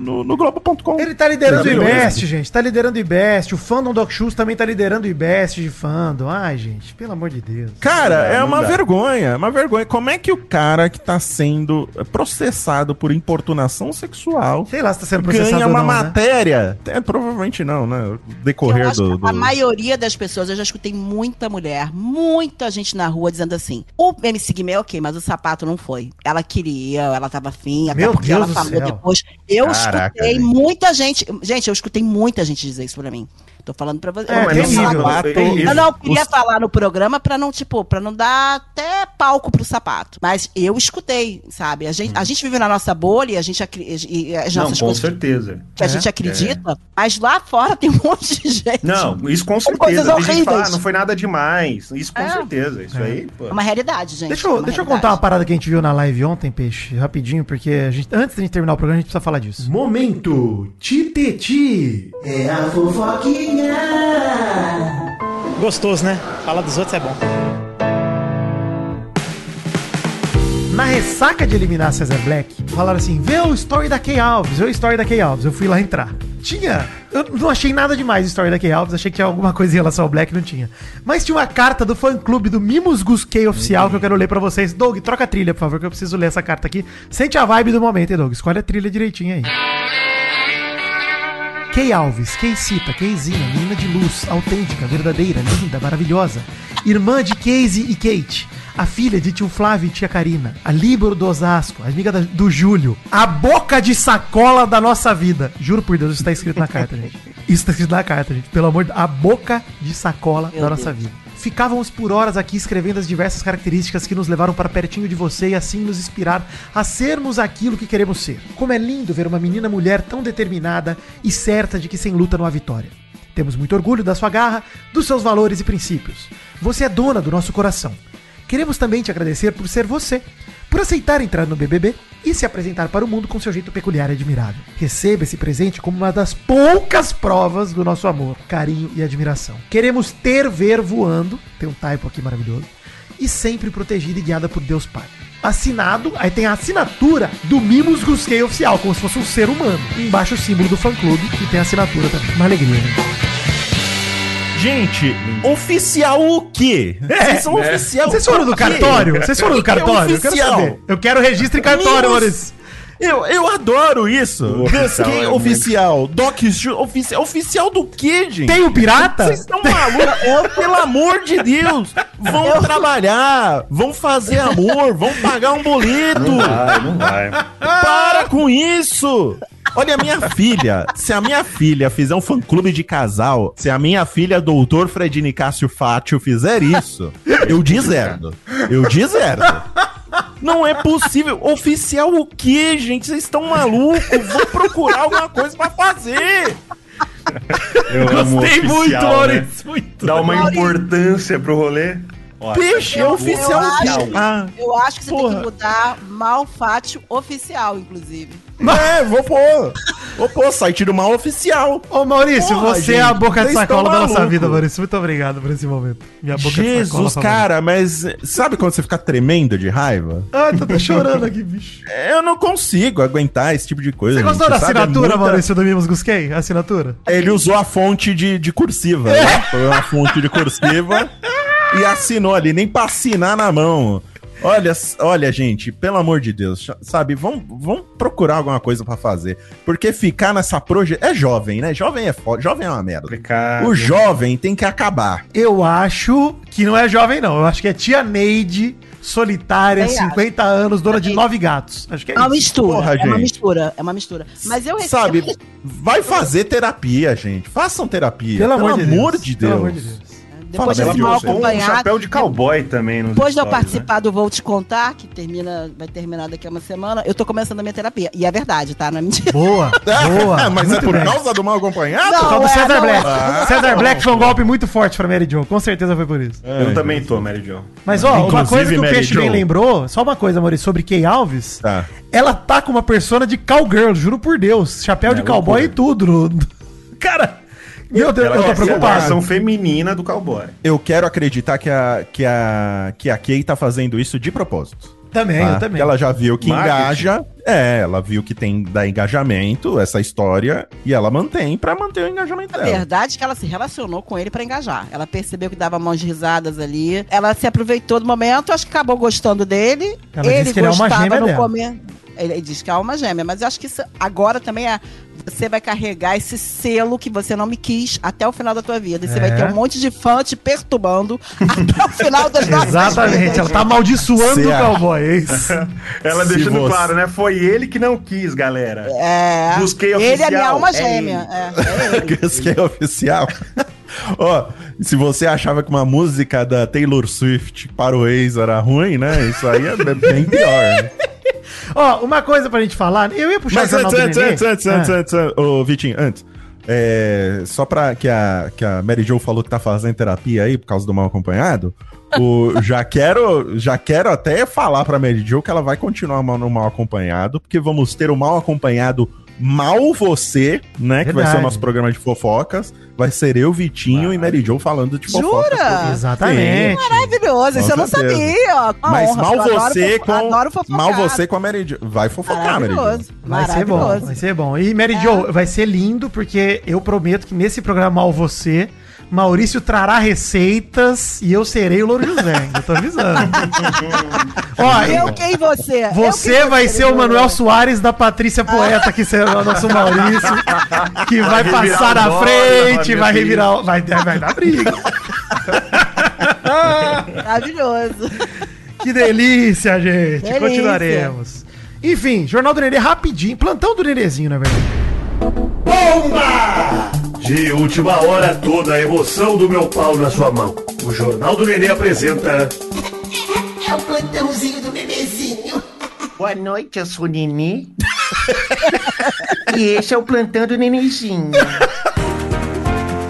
S1: no no, Globo.com.
S3: Ele tá liderando o
S1: Entendeu?
S3: IBEST, gente. Tá liderando o IBEST. O fandom Doc Shoes também tá liderando o IBEST de fandom. Ai, gente, pelo amor de Deus.
S1: Cara, é
S4: não
S1: uma
S4: dá.
S1: vergonha, é uma vergonha. Como é que o cara que tá sendo processado por importunação sexual
S3: Sei lá se tá sendo processado
S1: ganha uma
S3: não, né?
S1: matéria? É, provavelmente não, né? Decorrer
S2: acho
S1: do.
S2: que a
S1: do-
S2: maioria das pessoas, eu já escutei muita mulher, muita gente na rua dizendo assim: o MC Guimê é ok, mas o sapato não foi. Ela queria, ela tava afim, até
S3: Meu
S2: porque
S3: Deus
S2: ela
S3: do
S2: falou
S3: céu.
S2: depois. Eu
S4: Caraca,
S2: escutei
S4: gente.
S2: muita gente. Gente, eu escutei muita gente dizer isso pra mim. Tô falando pra você.
S3: É,
S2: eu, não
S3: terrível,
S1: sapato,
S4: terrível.
S2: eu não queria
S1: Os-
S2: falar no programa pra não, tipo, pra não dar até palco pro sapato. Mas eu escutei, sabe? A gente, a gente vive na nossa bolha e a gente e as
S4: Não, com
S2: coisas
S4: certeza.
S2: que a
S3: É,
S2: gente acredita, mas lá fora tem um [laughs] monte de gente.
S4: Não, isso com
S2: coisas
S4: certeza. Fala, ah,
S2: horríveis.
S4: não foi nada demais. Isso com
S2: É.
S4: certeza. Isso aí, pô.
S2: É uma realidade, gente.
S3: Deixa
S2: é
S3: eu, deixa eu
S2: realidade.
S3: contar uma parada que a gente viu na live ontem, Peixe, rapidinho, porque a gente, antes da gente terminar o programa, a gente precisa falar disso.
S6: Momento Titeti. É a fofoquinha.
S8: Gostoso, né? Falar dos outros é bom.
S3: Na ressaca de eliminar Cesar Black, falaram assim: vê o story da Kay Alves, vê o story da Kay Alves. Eu fui lá entrar. Tinha. Eu não achei nada demais o story da Kay Alves, achei que tinha alguma coisa em relação ao Black, não tinha. Mas tinha uma carta do fã clube do Mimos Gus oficial que eu quero ler pra vocês. Doug, troca a trilha, por favor, que eu preciso ler essa carta aqui. Sente a vibe do momento, hein, Doug? Escolhe a trilha direitinho aí. Kay Alves, Kaycita, Kayzinha, menina de luz, autêntica, verdadeira, linda, maravilhosa. Irmã de Casey e Kate. A filha de tio Flávio e tia Karina. A Líbero do Osasco, amiga da- do Júlio. A boca de sacola da nossa vida. Juro por Deus, isso tá escrito na carta, gente. Isso tá escrito na carta, gente. Pelo amor de A boca de sacola
S2: Meu
S3: da nossa
S2: Deus.
S3: vida. Ficávamos por horas aqui escrevendo as diversas características que nos levaram para pertinho de você e assim nos inspirar a sermos aquilo que queremos ser. Como é lindo ver uma menina mulher tão determinada e certa de que sem luta não há vitória. Temos muito orgulho da sua garra, dos seus valores e princípios. Você é dona do nosso coração. Queremos também te agradecer por ser você, por aceitar entrar no BBB e se apresentar para o mundo com seu jeito peculiar e admirável. Receba esse presente como uma das poucas provas do nosso amor, carinho e admiração. Queremos ter ver voando, tem um typo aqui maravilhoso, e sempre protegida e guiada por Deus Pai. Assinado, aí tem a assinatura do Mimos Gusquei Oficial, como se fosse um ser humano. E embaixo o símbolo do fã clube, que tem a assinatura também. Uma alegria, né?
S1: Gente, oficial o quê? Vocês são
S4: É.
S1: oficial
S3: Vocês foram do cartório? Vocês foram do
S1: é
S3: cartório? Eu quero
S1: oficial?
S3: saber. Eu quero registro em cartório, Maurício.
S1: Eu, eu adoro isso.
S4: O oficial
S1: Quem
S4: é
S1: oficial? Doc oficial. Oficial do quê, gente?
S3: Tem o pirata?
S1: Vocês estão malucos? Eu, pelo amor de Deus! Vão trabalhar, vão fazer amor, vão pagar um boleto.
S4: Não vai, não vai.
S1: Para com isso! Olha, a minha filha, se a minha filha fizer um fã-clube de casal, se a minha filha, doutor Fred Nicásio Fátio, fizer isso, eu deserdo. Eu deserdo. Não é possível. Oficial o quê, gente? Vocês estão malucos? Vou procurar alguma coisa pra fazer.
S4: Eu amo
S1: Gostei
S4: oficial,
S1: muito,
S4: né?
S1: Maurício. Muito.
S4: Dá uma importância pro rolê. Ó,
S1: Peixe, é
S2: Eu-
S1: oficial
S2: eu acho-
S1: Ah,
S2: Eu acho que você tem
S1: Porra.
S2: que mudar Malfátio oficial, inclusive.
S1: é, vou pôr. Vou pôr, site do mal oficial.
S3: Ô Maurício,
S1: Porra,
S3: você é a
S1: gente,
S3: boca de sacola da nossa vida, Maurício. Muito obrigado por esse momento. Minha boca de sacola.
S1: Jesus, cara, mas sabe quando você fica tremendo de raiva?
S3: Ai, tô até chorando aqui, bicho.
S1: Eu não consigo aguentar esse tipo de coisa.
S3: Você gostou
S1: gente,
S3: da
S1: sabe? É
S3: assinatura,
S1: muita-
S3: Maurício, do Mimos Gusquei? A assinatura?
S1: Ele usou a fonte de, de cursiva, né? Foi uma fonte de cursiva [laughs] e assinou ali, nem pra assinar na mão. Olha, olha, gente, pelo amor de Deus, sabe? Vamos, vamos procurar alguma coisa pra fazer. Porque ficar nessa proje... É jovem, né? Jovem é foda. Jovem é uma merda.
S4: complicado.
S1: O jovem tem que acabar.
S3: Eu acho que não é jovem, não. Eu acho que é tia Neide, solitária,
S2: Também
S3: 50 anos, dona de nove gatos. Acho que é
S2: É uma
S3: isso.
S2: mistura.
S1: Porra,
S2: é uma
S1: gente.
S2: mistura. É uma mistura. Mas eu
S1: Sabe? Vai fazer terapia, gente. Façam terapia.
S3: Pelo amor de Deus.
S1: de
S3: Pelo
S1: Deus.
S3: amor de Deus.
S2: Depois
S1: Fala,
S2: mal
S1: Você.
S4: Um
S2: acompanhado.
S4: chapéu de cowboy também.
S2: Depois de eu
S4: stories,
S2: participar do Vou Te Contar, que termina, vai terminar daqui a uma semana, eu tô começando a minha terapia. E é verdade, tá? Não é mentira.
S3: Boa, [laughs] boa. [laughs]
S1: Mas é por
S3: bem.
S1: causa do mal acompanhado?
S2: Não,
S3: Por causa do
S2: é,
S3: César
S2: não
S3: Black.
S1: é.
S3: César Black foi um golpe muito forte pra Mary Jo. Com certeza foi por isso.
S4: né? Eu também tô, Mary Jo.
S3: Mas, ó, uma
S1: Inclusive,
S3: coisa que o Peixe bem lembrou, só uma coisa, Maurício, sobre Kay Alves.
S1: Tá.
S3: Ela tá com uma persona de cowgirl, juro por Deus. Chapéu
S4: É,
S3: de cowboy e tudo. [laughs] Cara, meu Deus,
S4: Ela
S3: eu tô
S4: a
S3: preocupado.
S4: versão feminina do cowboy.
S1: Eu quero acreditar que a, que a, que a Kay tá fazendo isso de propósito.
S3: Também,
S1: tá?
S3: eu também.
S1: Porque ela já viu que
S4: Marketing.
S1: engaja. É, ela viu que tem da engajamento essa história e ela mantém pra manter o engajamento
S2: A
S1: dela.
S2: verdade é que ela se relacionou com ele pra engajar. Ela percebeu que dava mãos de risadas ali. Ela se aproveitou do momento, acho que acabou gostando dele.
S3: Ela disse que ele é uma gêmea
S2: no começo. Ele diz que é uma gêmea, mas eu acho que isso agora também é. Você vai carregar esse selo que você não me quis até o final da tua vida. E você
S3: É.
S2: vai ter um monte de fã te perturbando até o final das [laughs] nossas
S3: Exatamente,
S2: vidas.
S3: ela tá amaldiçoando
S1: Cê
S3: o cowboy, é isso. [laughs]
S4: Ela
S1: Se
S4: deixando
S1: você-
S4: claro, né? Foi ele que não quis, galera.
S2: É.
S4: Busquei
S2: Ele é
S4: oficial,
S2: minha alma
S4: é
S2: gêmea. É, [laughs] é ele.
S1: É oficial. Ó, se você achava que uma música da Taylor Swift para o ex era ruim, né? Isso aí é bem pior. né?
S3: Ó, uma coisa pra gente falar, eu ia puxar
S1: Mas
S3: o
S1: antes, antes, antes, antes,
S3: Ah.
S1: antes, antes, antes, ô Vitinho, antes. É, só pra que a, que a Mary Jo falou que tá fazendo terapia aí por causa do mal acompanhado, o, [laughs] já, quero, já quero até falar pra Mary Jo que ela vai continuar no mal acompanhado, porque vamos ter o mal acompanhado Mal Você, né? Que vai ser
S3: Verdade.
S1: o nosso programa de fofocas. Vai ser eu, Vitinho e Mary Jo falando de fofocas.
S2: Jura?
S3: Exatamente.
S2: Maravilhoso, isso eu não
S1: certeza.
S2: sabia. ó.
S1: Mas
S2: honra,
S1: mal você com. Mal você com a Mary Jo. Vai fofocar, Mary Jo.
S2: Maravilhoso.
S3: Vai ser bom, vai ser bom. E Mary
S2: É.
S3: Jo, vai ser lindo, porque eu prometo que nesse programa Mal Você, Maurício trará receitas e eu serei o Louro José. Eu tô avisando. [laughs] Ó,
S2: Eu quem você?
S3: Você
S2: quem
S3: vai ser o? Manuel Soares da Patrícia Poeta, que será o nosso Maurício, que vai,
S4: revirar
S3: passar na frente, vai revirar. Vai, vai dar briga.
S2: Maravilhoso.
S3: Que delícia, gente.
S2: Delícia.
S3: Continuaremos. Enfim, Jornal do Nenê rapidinho. Plantão do Nenezinho, na verdade.
S6: De última hora, toda a emoção do meu pau na sua mão. O Jornal do Nenê apresenta.
S9: É o plantãozinho do bebezinho.
S10: Boa noite, eu sou o Nenê. e esse é o plantão do Nenenzinho.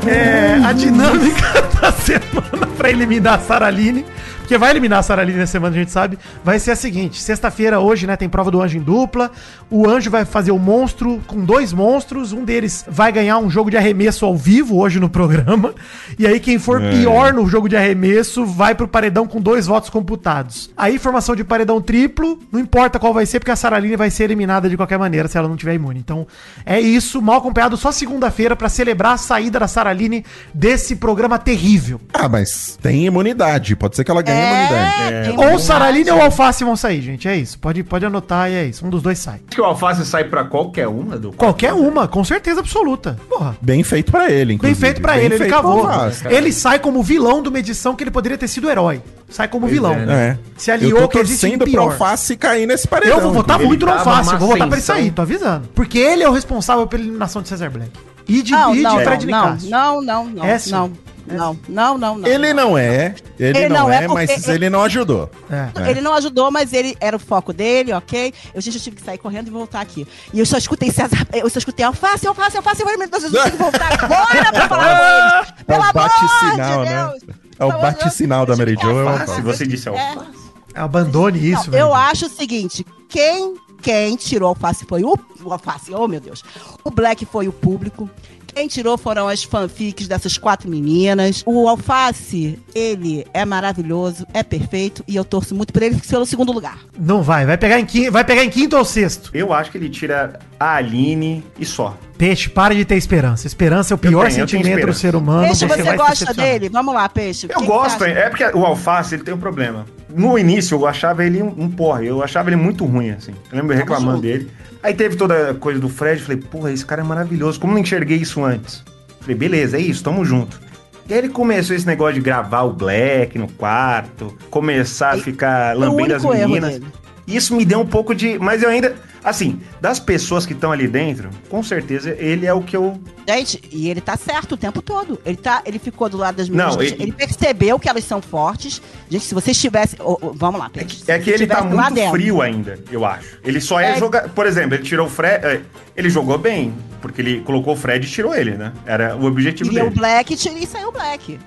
S3: É, a dinâmica [laughs] da semana pra eliminar a Saraline, porque vai eliminar a Saraline na semana, a gente sabe, vai ser a seguinte: sexta-feira, hoje, né, tem prova do anjo em dupla. O anjo vai fazer o monstro com dois monstros. Um deles vai ganhar um jogo de arremesso ao vivo hoje no programa. E aí, quem for pior no jogo de arremesso vai pro paredão com dois votos computados. Aí, formação de paredão triplo, não importa qual vai ser, porque a Saraline vai ser eliminada de qualquer maneira se ela não tiver imune. Então, é isso, mal acompanhado só segunda-feira pra celebrar a saída da Saraline desse programa terrível.
S1: Ah, mas tem imunidade. Pode ser que ela ganhe imunidade.
S2: É, tem
S3: Ou
S2: imunidade.
S3: Saraline ou Alface vão sair, gente. É isso. Pode, pode anotar e é isso. Um dos dois sai.
S4: Acho que o alface sai pra qualquer uma do.
S3: Qualquer uma, com certeza absoluta. Porra.
S1: Bem feito pra ele,
S3: Bem
S1: inclusive.
S3: feito pra
S1: Bem
S3: ele, ele
S1: feito
S3: cavou.
S1: pro Vasco.
S3: Ele sai como vilão de uma edição que ele poderia ter sido herói. Sai como vilão.
S4: é, né?
S1: É.
S3: Se aliou que existe
S1: torcendo
S3: de
S1: pro
S3: pior.
S1: Alface cair nesse paredão.
S3: Eu vou votar muito no Alface, vou votar pra ele sair, tô avisando. Porque ele é o responsável pela eliminação de Cesar Black. E de,
S2: Não,
S3: e de
S2: não,
S3: Fred
S2: não,
S3: Nicásio.
S2: não, não, não,
S3: É sim.
S2: não, não, não, não, não.
S1: Ele não é, ele,
S2: Ele
S1: não,
S2: não
S1: é,
S2: é
S1: mas
S2: porque-
S1: ele não ajudou.
S3: É.
S2: Ele não ajudou, mas ele era o foco dele, ok? Eu, gente, eu tive que sair correndo e voltar aqui. E eu só escutei César, eu só escutei alface, alface, alface, eu falei, meu Deus, eu tenho que voltar [laughs] agora pra falar com eles.
S1: É
S2: Pelo
S1: o
S2: amor
S1: bate-sinal,
S2: de
S1: né?
S2: Deus.
S1: É o bate-sinal da. Mary Jo. é
S4: Alface,
S1: Alface.
S4: você disse
S2: É.
S4: alface.
S3: Abandone isso,
S2: Não, eu
S3: velho.
S2: acho o seguinte, quem, quem tirou o alface foi o, o alface, oh meu Deus. O Black foi o público. Quem tirou foram as fanfics dessas quatro meninas. O Alface, ele é maravilhoso, é perfeito e eu torço muito por ele pelo segundo lugar.
S3: Não vai, vai pegar, em quinto, vai pegar em quinto ou sexto.
S4: Eu acho que ele tira a Aline e só.
S3: Peixe, pare de ter esperança. Esperança é o pior
S4: tenho,
S3: sentimento do ser humano.
S2: Peixe, você,
S3: se
S2: gosta dele? Vamos lá, Peixe.
S4: Eu
S2: Quem que
S4: gosto,
S2: você
S4: é porque o Alface ele tem um problema. No início eu achava ele um, um porra, eu achava ele muito ruim, assim. Eu lembro reclamando
S2: junto.
S4: dele. Aí teve toda a coisa do Fred, falei, porra, esse cara é maravilhoso. Como não enxerguei isso antes? Falei, beleza, é isso, tamo junto. E aí ele começou esse negócio de gravar o Black no quarto, começar a ficar lambendo as meninas.
S2: Dele.
S4: Isso me deu um pouco de. Mas eu ainda. Assim, das pessoas que estão ali dentro, com certeza ele é o que eu.
S2: Gente, e ele tá certo o tempo todo. Ele, tá, ele ficou do lado das
S4: Não,
S2: meninas.
S4: ele-
S2: ele... percebeu que elas são fortes. Gente, se vocês tivessem. ô, ô, vamos lá,
S4: É
S2: Peixe.
S4: que, é que ele tá muito
S2: dentro.
S4: frio ainda, eu acho. Ele só é,
S2: É.
S4: jogar. Por exemplo, ele tirou o Fred. é, Ele jogou bem, porque ele colocou o Fred e tirou ele, né? Era o objetivo
S2: Queria o
S4: dele.
S2: Black tira- e saiu o Black.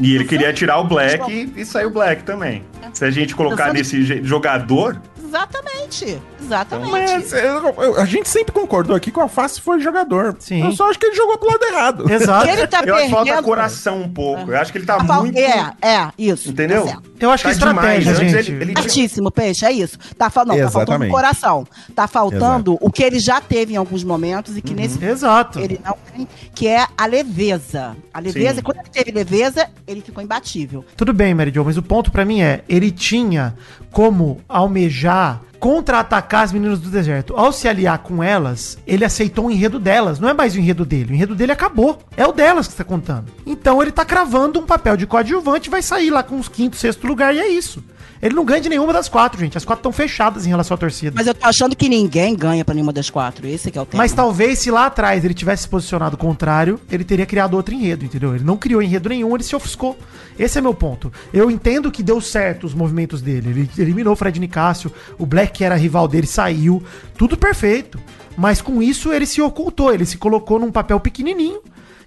S4: E ele
S2: Não
S4: queria tirar o Black e, e saiu o Black também. Se a gente colocar
S2: Não
S4: nesse jogador,
S2: Exatamente. Exatamente. Exatamente.
S1: Mas eu- eu- a gente sempre concordou aqui que o Alface foi jogador.
S3: Sim.
S1: Eu só acho que ele jogou pro lado errado.
S3: Exato.
S2: Que ele tá
S4: Eu acho que falta
S2: perdendo-
S4: coração um pouco. Eu acho que ele tá
S2: fal-
S4: muito.
S2: É, é, isso.
S4: Entendeu?
S2: Tá.
S3: Eu acho que
S4: Tá
S3: estratégia,
S4: demais. Antes
S3: gente.
S4: ele- ele
S2: Certíssimo, peixe, é isso. Tá, fal... não, tá faltando coração. Tá faltando o que ele já teve em alguns momentos e que nesse
S3: Exato.
S2: ele não tem, que é a leveza. A leveza,
S4: Sim.
S2: quando ele teve leveza, ele ficou imbatível.
S3: Tudo bem, Mary Jo, mas o ponto pra mim é, ele tinha como almejar contra-atacar as meninas do deserto. Ao se aliar com elas, ele aceitou o enredo delas. Não é mais o enredo dele. O enredo dele acabou. É o delas que você tá contando. Então ele tá cravando um papel de coadjuvante vai sair lá com uns quinto, sexto lugar e é isso. Ele não ganha de nenhuma das quatro, gente. As quatro estão fechadas em relação à torcida.
S2: Mas eu tô achando que ninguém ganha pra nenhuma das quatro. Esse que é o tema.
S3: Mas talvez se lá atrás ele tivesse se posicionado contrário, ele teria criado outro enredo, entendeu? Ele não criou enredo nenhum, ele se ofuscou. Esse é meu ponto. Eu entendo que deu certo os movimentos dele. Ele eliminou o Fred Nicásio, o Black, que era rival dele, saiu. Tudo perfeito. Mas com isso ele se ocultou, ele se colocou num papel pequenininho.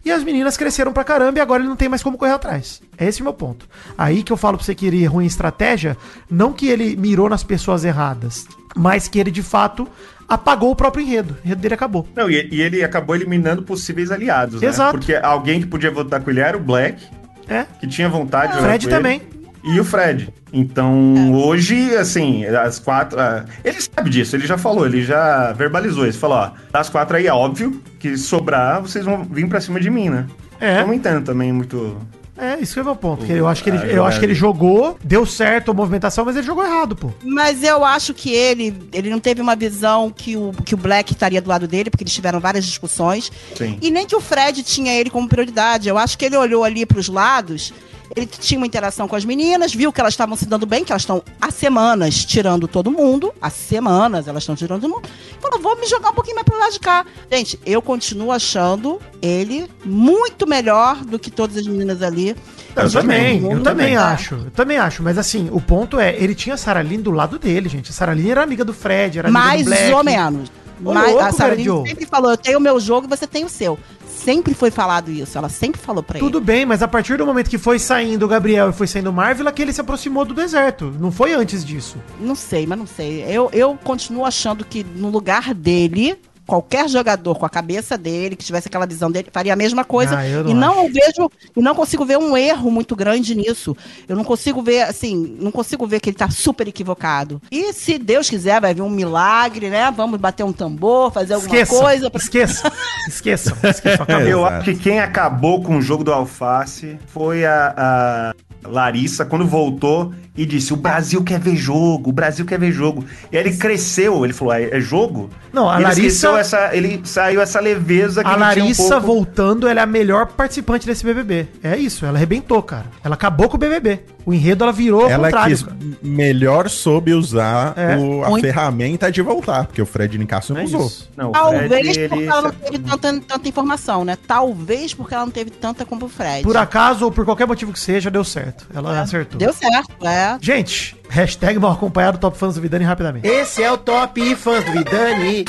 S3: E as meninas cresceram pra caramba e agora ele não tem mais como correr atrás. É esse o meu ponto. Aí que eu falo pra você que ele ruim em estratégia, não que ele mirou nas pessoas erradas, mas que ele de fato apagou o próprio enredo. O enredo dele acabou.
S4: Não, e, e ele acabou eliminando possíveis aliados, né?
S3: Exato.
S4: Porque alguém que podia votar com ele era o Black,
S3: É.
S4: que tinha vontade de
S3: O Fred
S4: ele,
S3: também.
S4: E o Fred. Então, hoje, assim, as quatro. ah, ele sabe disso, ele já falou, ele já verbalizou isso. Falou, ó, das quatro aí é óbvio que sobrar, vocês vão vir pra cima de mim, né?
S3: É.
S4: Eu não entendo também muito.
S3: É, isso que é o meu ponto. que eu acho que ele,
S4: Ah,
S3: eu acho que ele jogou, deu certo a movimentação, mas ele jogou errado, pô.
S2: Mas eu acho que ele, ele não teve uma visão que o, que o Black estaria do lado dele, porque eles tiveram várias discussões.
S4: Sim.
S2: E nem que o Fred tinha ele como prioridade. Eu acho que ele olhou ali para os lados, ele tinha uma interação com as meninas, viu que elas estavam se dando bem, que elas estão há semanas tirando todo mundo. Há semanas elas estão tirando todo mundo. Falou, vou me jogar um pouquinho mais pro lado de cá. Gente, eu continuo achando ele muito melhor do que todas as meninas ali.
S3: Eu também, eu também acho. Eu também acho. Mas assim, o ponto é, ele tinha a Sarah Lynn do lado dele, gente. A Sarah Lynn era amiga do Fred, era amiga
S2: Mais
S3: do Black.
S2: ou menos.
S3: Ô,
S2: Mas
S3: louco,
S2: a Sarah sempre falou, eu tenho o meu jogo e você tem o seu. Sempre foi falado isso. Ela sempre falou pra
S3: Tudo
S2: ele.
S3: bem, mas a partir do momento que foi saindo o Gabriel e foi saindo o Marvel, que ele se aproximou do deserto. Não foi antes disso.
S2: Não sei, mas não sei. Eu, eu continuo achando que no lugar dele, qualquer jogador com a cabeça dele, que tivesse aquela visão dele, faria a mesma coisa.
S3: Ah, eu não
S2: e não
S3: acho.
S2: vejo, e não consigo ver um erro muito grande nisso. Eu não consigo ver, assim, não consigo ver que ele tá super equivocado. E se Deus quiser, vai vir um milagre, né? Vamos bater um tambor, fazer alguma
S3: Esqueçam,
S2: coisa. Pra...
S3: esqueçam, [laughs] esqueçam, esqueçam. Acabou. [laughs]
S4: Eu acho que quem acabou com o jogo do Alface foi a, a Larissa, quando voltou e disse: O Brasil quer ver jogo, o Brasil quer ver jogo. E aí ele cresceu, ele falou: É, é jogo?
S3: Não, a
S4: ele
S3: Larissa-
S4: essa. Ele saiu essa leveza que
S3: A
S4: ele tinha um
S3: Larissa
S4: pouco-
S3: voltando, ela é a melhor participante desse BBB. É isso, ela arrebentou, cara. Ela acabou com o BBB. O enredo ela virou ao
S1: Ela
S3: contrário. cara.
S1: melhor soube usar
S3: É,
S1: o- a
S2: muito.
S1: ferramenta de voltar, porque o Fred Nicasso não
S4: É
S1: usou.
S4: Não,
S2: Talvez
S4: Fred,
S2: porque
S4: ele
S2: ela não teve tanta, tanta informação, né? Talvez porque ela não teve tanta como o Fred.
S3: Por acaso ou por qualquer motivo que seja, deu certo. Ela acertou.
S2: Deu certo, é.
S3: Gente, hashtag mal acompanhado Top Fãs do Vidani rapidamente.
S11: Esse é o Top Fãs do Vidani.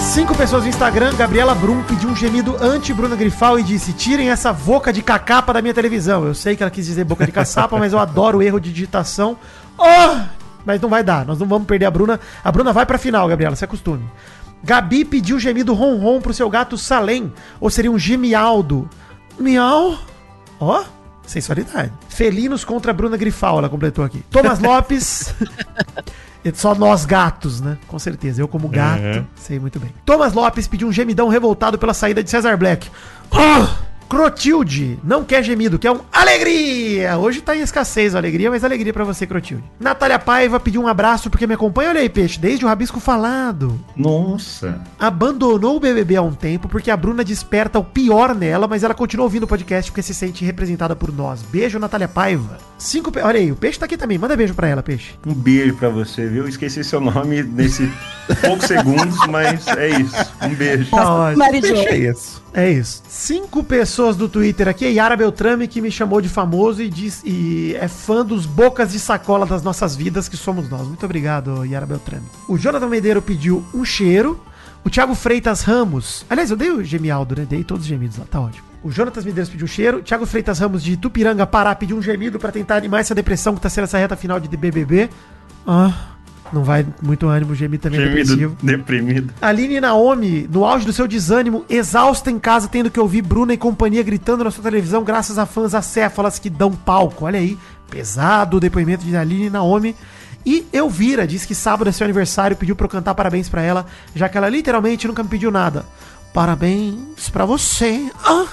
S3: Cinco pessoas no Instagram, Gabriela Brum pediu um gemido anti-Bruna Grifal e disse: tirem essa boca de cacapa da minha televisão. Eu sei que ela quis dizer boca de caçapa, [laughs] mas eu adoro o erro de digitação. Oh! Mas não vai dar, nós não vamos perder a Bruna. A Bruna vai pra final, Gabriela, se acostume. Gabi pediu gemido ronron pro seu gato Salem, ou seria um gemialdo. Miau. Ó, sensualidade. Felinos contra Bruna Grifal, ela completou aqui. Thomas Lopes. [laughs] Só nós gatos, né? Com certeza. Eu, como gato, sei muito bem. Thomas Lopes pediu um gemidão revoltado pela saída de Cesar Black. Oh! Crotilde, não quer gemido, quer um alegria! Hoje tá em escassez a alegria, mas alegria pra você, Crotilde. Natália Paiva pediu um abraço porque me acompanha, olha aí, peixe, desde o Rabisco Falado.
S4: Nossa.
S3: Abandonou o BBB há um tempo porque a Bruna desperta o pior nela, mas ela continua ouvindo o podcast porque se sente representada por nós. Beijo, Natália Paiva. Cinco pe... Olha aí, o peixe tá aqui também. Manda beijo pra ela, peixe.
S4: Um beijo pra você, viu? Esqueci seu nome nesse [laughs] poucos segundos, mas é isso. Um beijo.
S3: Tá ótimo.
S2: Mary Jo.
S1: Deixa isso.
S3: É isso. Cinco pessoas do Twitter aqui. A Yara Beltrame, que me chamou de famoso e, diz, e é fã dos bocas de sacola das nossas vidas, que somos nós. Muito obrigado, Yara Beltrame. O Jonathan Medeiro pediu um cheiro. O Thiago Freitas Ramos. Aliás, eu dei o gemialdo, né? Dei todos os gemidos lá. Tá ótimo. O Jonatas Medeiros pediu um cheiro. Thiago Freitas Ramos de Tupiranga, Pará, pediu um gemido pra tentar animar essa depressão que tá sendo essa reta final de BBB. Ah, Não vai muito ânimo, gemido também é depressivo.
S4: Gemido, deprimido.
S3: Aline Naomi, no auge do seu desânimo, exausta em casa, tendo que ouvir Bruna e companhia gritando na sua televisão, graças a fãs acéfalas que dão palco. Olha aí, pesado o depoimento de Aline Naomi. E Elvira diz que sábado é seu aniversário, pediu pra eu cantar parabéns pra ela, já que ela literalmente nunca me pediu nada. Parabéns pra você. Ah,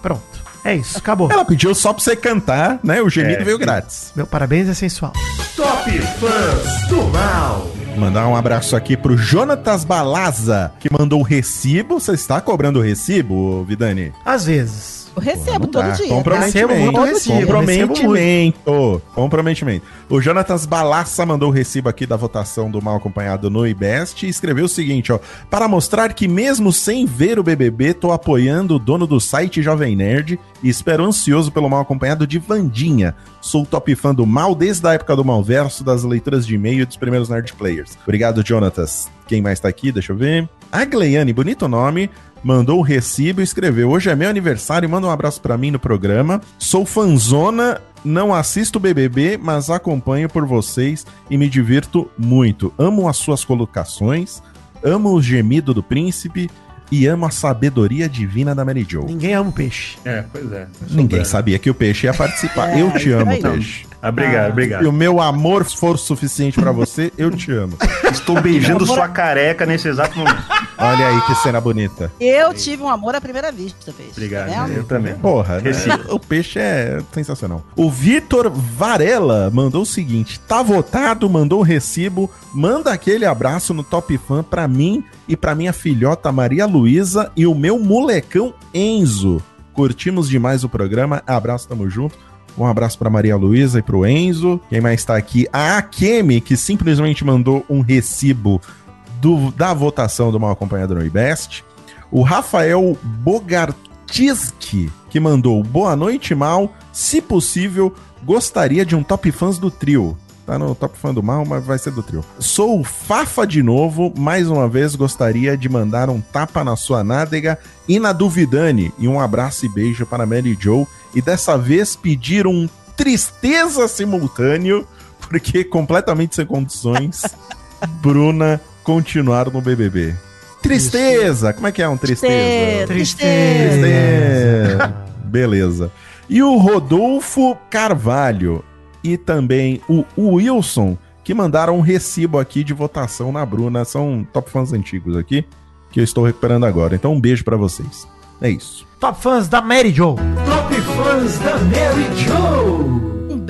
S3: pronto. É isso, acabou.
S1: Ela pediu só pra você cantar, né? O gemido
S4: É.
S1: veio grátis.
S3: Meu parabéns é sensual.
S6: Top Fãs do Mal.
S1: Mandar um abraço aqui pro Jonatas Balaza, que mandou o recibo. Você está cobrando o recibo, Vidani?
S3: Às vezes.
S2: Eu recebo todo
S1: dá.
S2: dia.
S1: Comprometimento.
S3: Recebo muito recibo,
S1: Comprometimento. Comprometimento. O Jonatas Balassa mandou o recibo aqui da votação do mal acompanhado no IBEST e escreveu o seguinte, ó. Para mostrar que mesmo sem ver o BBB, tô apoiando o dono do site Jovem Nerd e espero ansioso pelo mal acompanhado de Vandinha. Sou top fã do mal desde a época do Malverso, das leituras de e-mail e dos primeiros Nerd Players. Obrigado, Jonatas. Quem mais tá aqui? Deixa eu ver. A Gleiane, bonito nome, mandou o recibo e escreveu: Hoje é meu aniversário, manda um abraço pra mim no programa. Sou fanzona, não assisto BBB, mas acompanho por vocês e me divirto muito. Amo as suas colocações, amo o gemido do príncipe e amo a sabedoria divina da Mary Jo.
S3: Ninguém ama o peixe.
S4: É, pois é.
S1: Ninguém sabia que o peixe ia participar.
S2: É,
S1: eu te amo, peixe.
S4: Ah, obrigado,
S1: Se
S4: obrigado.
S1: o meu amor for suficiente pra você, eu te amo. [laughs]
S4: Estou beijando sua careca nesse exato momento.
S1: Olha aí que cena bonita.
S2: Eu tive um amor à primeira vista, peixe.
S4: Obrigado.
S2: Tá
S4: eu também.
S1: Porra, né? O peixe é sensacional. O Vitor Varela mandou o seguinte: tá votado, mandou o recibo, manda aquele abraço no Top Fan pra mim e pra minha filhota Maria Luísa e o meu molecão Enzo. Curtimos demais o programa. Abraço, tamo junto. Um abraço pra Maria Luísa e pro Enzo. Quem mais tá aqui? A Akemi, que simplesmente mandou um recibo do- da votação do Mal Acompanhado no IBEST. O Rafael Bogartiski, que mandou boa noite, Mal. Se possível, gostaria de um top fãs do trio. Tá no top fã do mal, mas vai ser do trio. Sou o Fafa de novo. Mais uma vez, gostaria de mandar um tapa na sua nádega e na Duvidane. E um abraço e beijo para Mary Joe. E dessa vez pedir um tristeza simultâneo, porque completamente sem condições, [laughs] Bruna continuar no BBB. Tristeza! Como é que é um tristeza?
S2: Tristeza.
S1: Tristeza. Beleza. E o Rodolfo Carvalho e também o Wilson, que mandaram um recibo aqui de votação na Bruna. São top fãs antigos aqui, que eu estou recuperando agora. Então um beijo pra vocês. É isso.
S3: Top fãs da Mary Jo.
S6: Top Fãs da Mary Jo.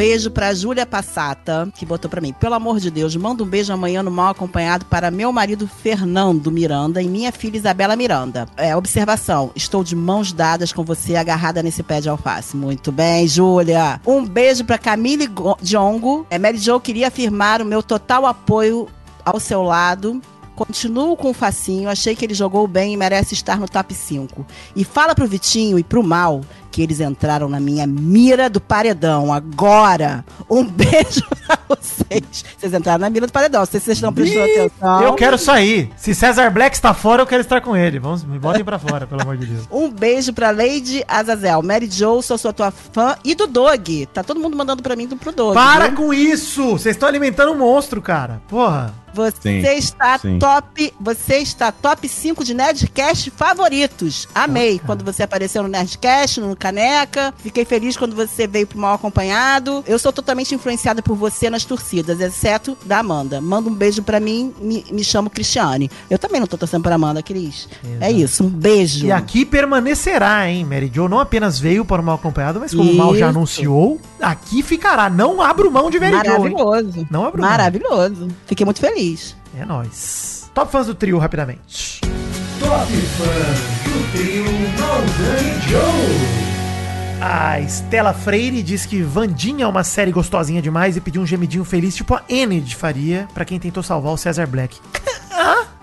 S2: Beijo pra Júlia Passata, que botou pra mim. Pelo amor de Deus, manda um beijo amanhã no mal acompanhado para meu marido Fernando Miranda e minha filha Isabela Miranda. É, observação, estou de mãos dadas com você, agarrada nesse pé de alface. Muito bem, Júlia. Um beijo pra Camille Go- Diongo. É, Mary Jo queria afirmar o meu total apoio ao seu lado. Continuo com o Facinho, achei que ele jogou bem e merece estar no top 5. E fala pro Vitinho e pro Mal que eles entraram na minha mira do paredão. Agora, um [laughs] beijo pra vocês. Vocês entraram na mira do paredão, não sei se vocês estão prestando atenção.
S3: Eu quero sair. Se César Black está fora, eu quero estar com ele. Vamos, me botem pra fora, pelo amor de Deus. [laughs]
S2: Um beijo pra Lady Azazel, Mary Jo, sou sua tua fã, e do Dog. Tá todo mundo mandando pra mim do pro Dog.
S3: Para
S2: viu?
S3: com isso! Vocês estão alimentando um monstro, cara. Porra.
S2: Você
S1: Sim,
S2: está
S1: sim.
S2: top, você está top 5 de Nerdcast favoritos. Amei quando você apareceu no Nerdcast, no Caneca. Fiquei feliz quando você veio pro mal acompanhado. Eu sou totalmente influenciada por você nas torcidas, exceto da Amanda. Manda um beijo pra mim, me, me chamo Cristiane. Eu também não tô torcendo pra Amanda, Cris. É isso, um beijo.
S3: E aqui permanecerá, hein? Mary Jo não apenas veio para o mal acompanhado, mas como o mal já anunciou, aqui ficará. Não abro mão de Mary Jo, hein?
S2: Maravilhoso.
S3: Não abro mão.
S2: Maravilhoso. Fiquei muito feliz.
S3: É nóis. Top fãs do trio, rapidamente.
S6: Top Fãs do trio Maldani Joe.
S3: A Estela Freire diz que Vandinha é uma série gostosinha demais e pediu um gemidinho feliz, tipo a Enid faria, pra quem tentou salvar o Cesar Black. [laughs]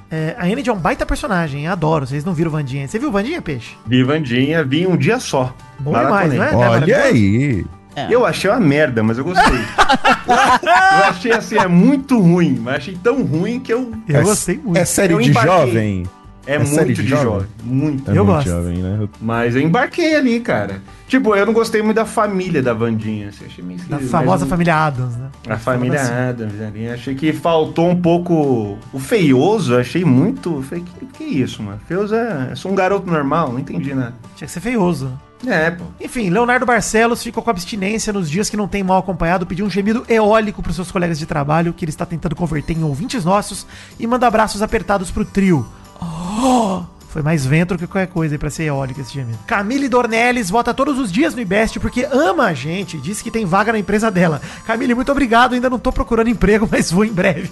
S3: É, a Enid é um baita personagem, adoro. Vocês não viram Vandinha. Você viu Vandinha, Peixe?
S4: Vi Vandinha, vi um dia só.
S3: Bom demais,
S4: Maratonei.
S3: não é?
S1: Olha aí.
S2: É.
S4: Eu achei uma merda, mas eu gostei. [laughs] eu achei assim, é muito ruim, mas achei tão ruim que eu.
S3: Eu
S1: É-
S3: gostei muito.
S1: É série
S4: Eu
S1: de
S4: embarquei.
S1: jovem?
S4: É,
S1: É
S4: muito
S1: de jovem?
S4: jovem. Muito.
S1: É
S3: Eu
S1: muito
S3: gosto.
S1: jovem, né?
S4: Mas eu embarquei ali, cara. Tipo, eu não gostei muito da família da Vandinha. Assim, achei meio
S3: Da
S4: esquisito,
S3: famosa
S4: mas o-
S3: família Adams, né?
S4: A família
S3: Assim.
S4: Adams ali. Achei que faltou um pouco. O feioso, achei muito. Falei, que, que isso, mano? Feioso é. Eu sou um garoto normal, não entendi nada.
S3: Tinha que ser feioso.
S4: É, pô.
S3: Enfim, Leonardo Barcelos ficou com abstinência nos dias que não tem mal acompanhado, pediu um gemido eólico pros seus colegas de trabalho, que ele está tentando converter em ouvintes nossos, e manda abraços apertados pro trio. Oh! Foi mais vento que qualquer coisa aí pra ser eólico esse gemido. Camille Dornelles vota todos os dias no IBEST porque ama a gente, disse que tem vaga na empresa dela. Camille, muito obrigado, ainda não tô procurando emprego, [laughs] mas vou em breve.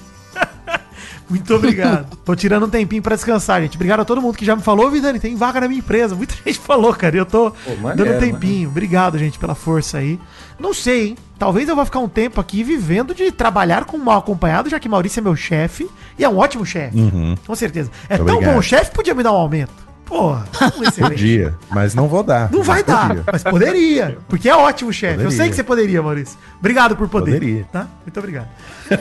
S3: Muito obrigado. [laughs] Tô tirando um tempinho pra descansar, gente. Obrigado a todo mundo que já me falou, Vidani, tem vaga na minha empresa. Muita [laughs] gente falou, cara. e Eu tô
S4: maneiro,
S3: dando um tempinho. Obrigado, gente, pela força aí. Não sei, hein? Talvez eu vá ficar um tempo aqui vivendo de trabalhar com mal acompanhado, já que Maurício é meu chefe e é um ótimo chefe.
S1: Uhum.
S3: Com certeza. É
S1: Muito
S3: tão
S1: obrigado.
S3: bom chefe, podia me dar um aumento. [laughs] Porra, um excelente.
S1: Podia, mas não vou dar.
S3: Não vai dar,
S1: podia.
S3: mas poderia. Porque é ótimo, chefe. Eu sei que você poderia, Maurício. Obrigado por poder.
S1: Poderia.
S3: Tá? Muito obrigado. [laughs]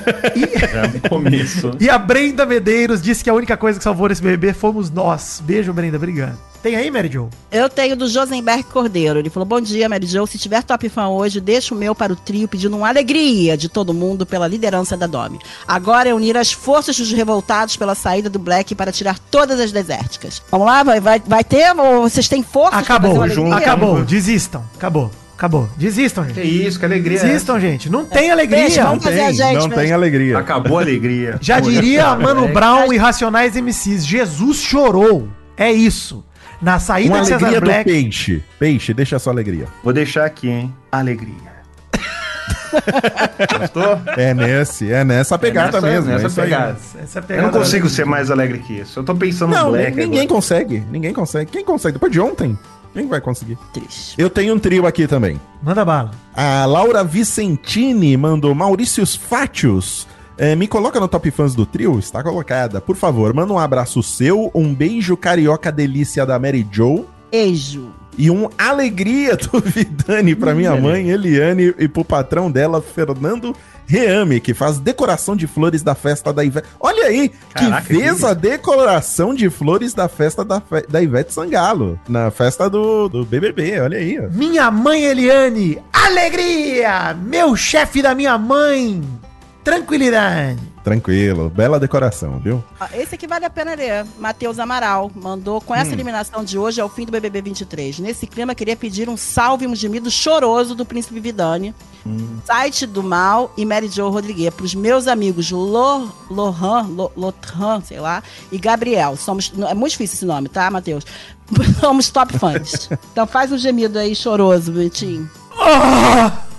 S4: É no começo.
S3: E a Brenda Medeiros disse que a única coisa que salvou esse bebê fomos nós. Beijo, Brenda. Obrigado. Tem aí, Mary Jo?
S2: Eu tenho do Josenberg Cordeiro. Ele falou: Bom dia, Mary Jo. Se tiver top fã hoje, deixa o meu para o trio pedindo uma alegria de todo mundo pela liderança da Domi. Agora é unir as forças dos revoltados pela saída do Black para tirar todas as desérticas. Vamos lá? Vai, vai, vai ter? Ou vocês têm força?
S3: Acabou, acabou. Desistam. Acabou. Acabou. Desistam,
S4: Que
S3: gente.
S4: isso, que alegria. é
S3: Desistam, gente. Não tem alegria.
S2: Beijo, vamos fazer a
S1: Tem,
S2: gente.
S1: não
S2: mas-
S1: tem alegria.
S4: Acabou a alegria. [laughs]
S3: Já
S4: Pô,
S3: diria
S4: tá,
S3: Mano
S4: é.
S3: Brown e Racionais MCs. Jesus chorou. É isso. Na saída
S1: Uma
S3: de Cesar
S1: alegria do
S3: Black.
S1: peixe. Peixe, deixa a sua alegria.
S4: Vou deixar aqui, hein? Alegria. [laughs] Gostou?
S1: É nesse, é nessa pegada
S4: nessa-
S1: mesmo.
S4: nessa
S1: é
S4: pegada.
S3: Essa é a
S4: Eu
S3: pegada
S4: não consigo ser mais alegre que isso. Eu tô pensando no
S1: Não,
S4: Black
S1: ninguém
S4: agora.
S1: consegue. Ninguém consegue. Quem consegue? Depois de ontem, quem vai conseguir?
S2: Triste.
S1: Eu tenho um trio aqui também.
S3: Manda bala.
S1: A Laura Vicentini mandou Maurícios Fátios. É, me coloca no top fãs do trio? Está colocada. Por favor, manda um abraço seu, um beijo carioca delícia da Mary Joe
S2: Beijo.
S1: e um alegria do [laughs] Vidani pra minha mãe, Eliane, e pro patrão dela, Fernando Reame, que faz decoração de flores da festa da Ivete. Olha aí,
S4: Caraca,
S1: que fez
S4: que
S1: a decoração de flores da festa da, fe- da Ivete Sangalo, na festa do, do BBB, olha aí, ó.
S3: Minha mãe Eliane. Alegria. Meu chefe da minha mãe. Tranquilidade.
S1: Tranquilo, bela decoração, viu?
S2: Esse aqui vale a pena ler. Matheus Amaral mandou com
S1: Hum.
S2: essa eliminação de hoje é o fim do BBB 23. Nesse clima, queria pedir um salve, um gemido choroso do Príncipe Vidani,
S1: Hum.
S2: site do Mal e Mary Jo Rodrigues, para os meus amigos Lo, Lohan, Lo, Lotran, sei lá, e Gabriel. Somos, é muito difícil esse nome, tá, Matheus? [laughs] Somos top fãs. [laughs] Então faz um gemido aí choroso, bonitinho.
S4: O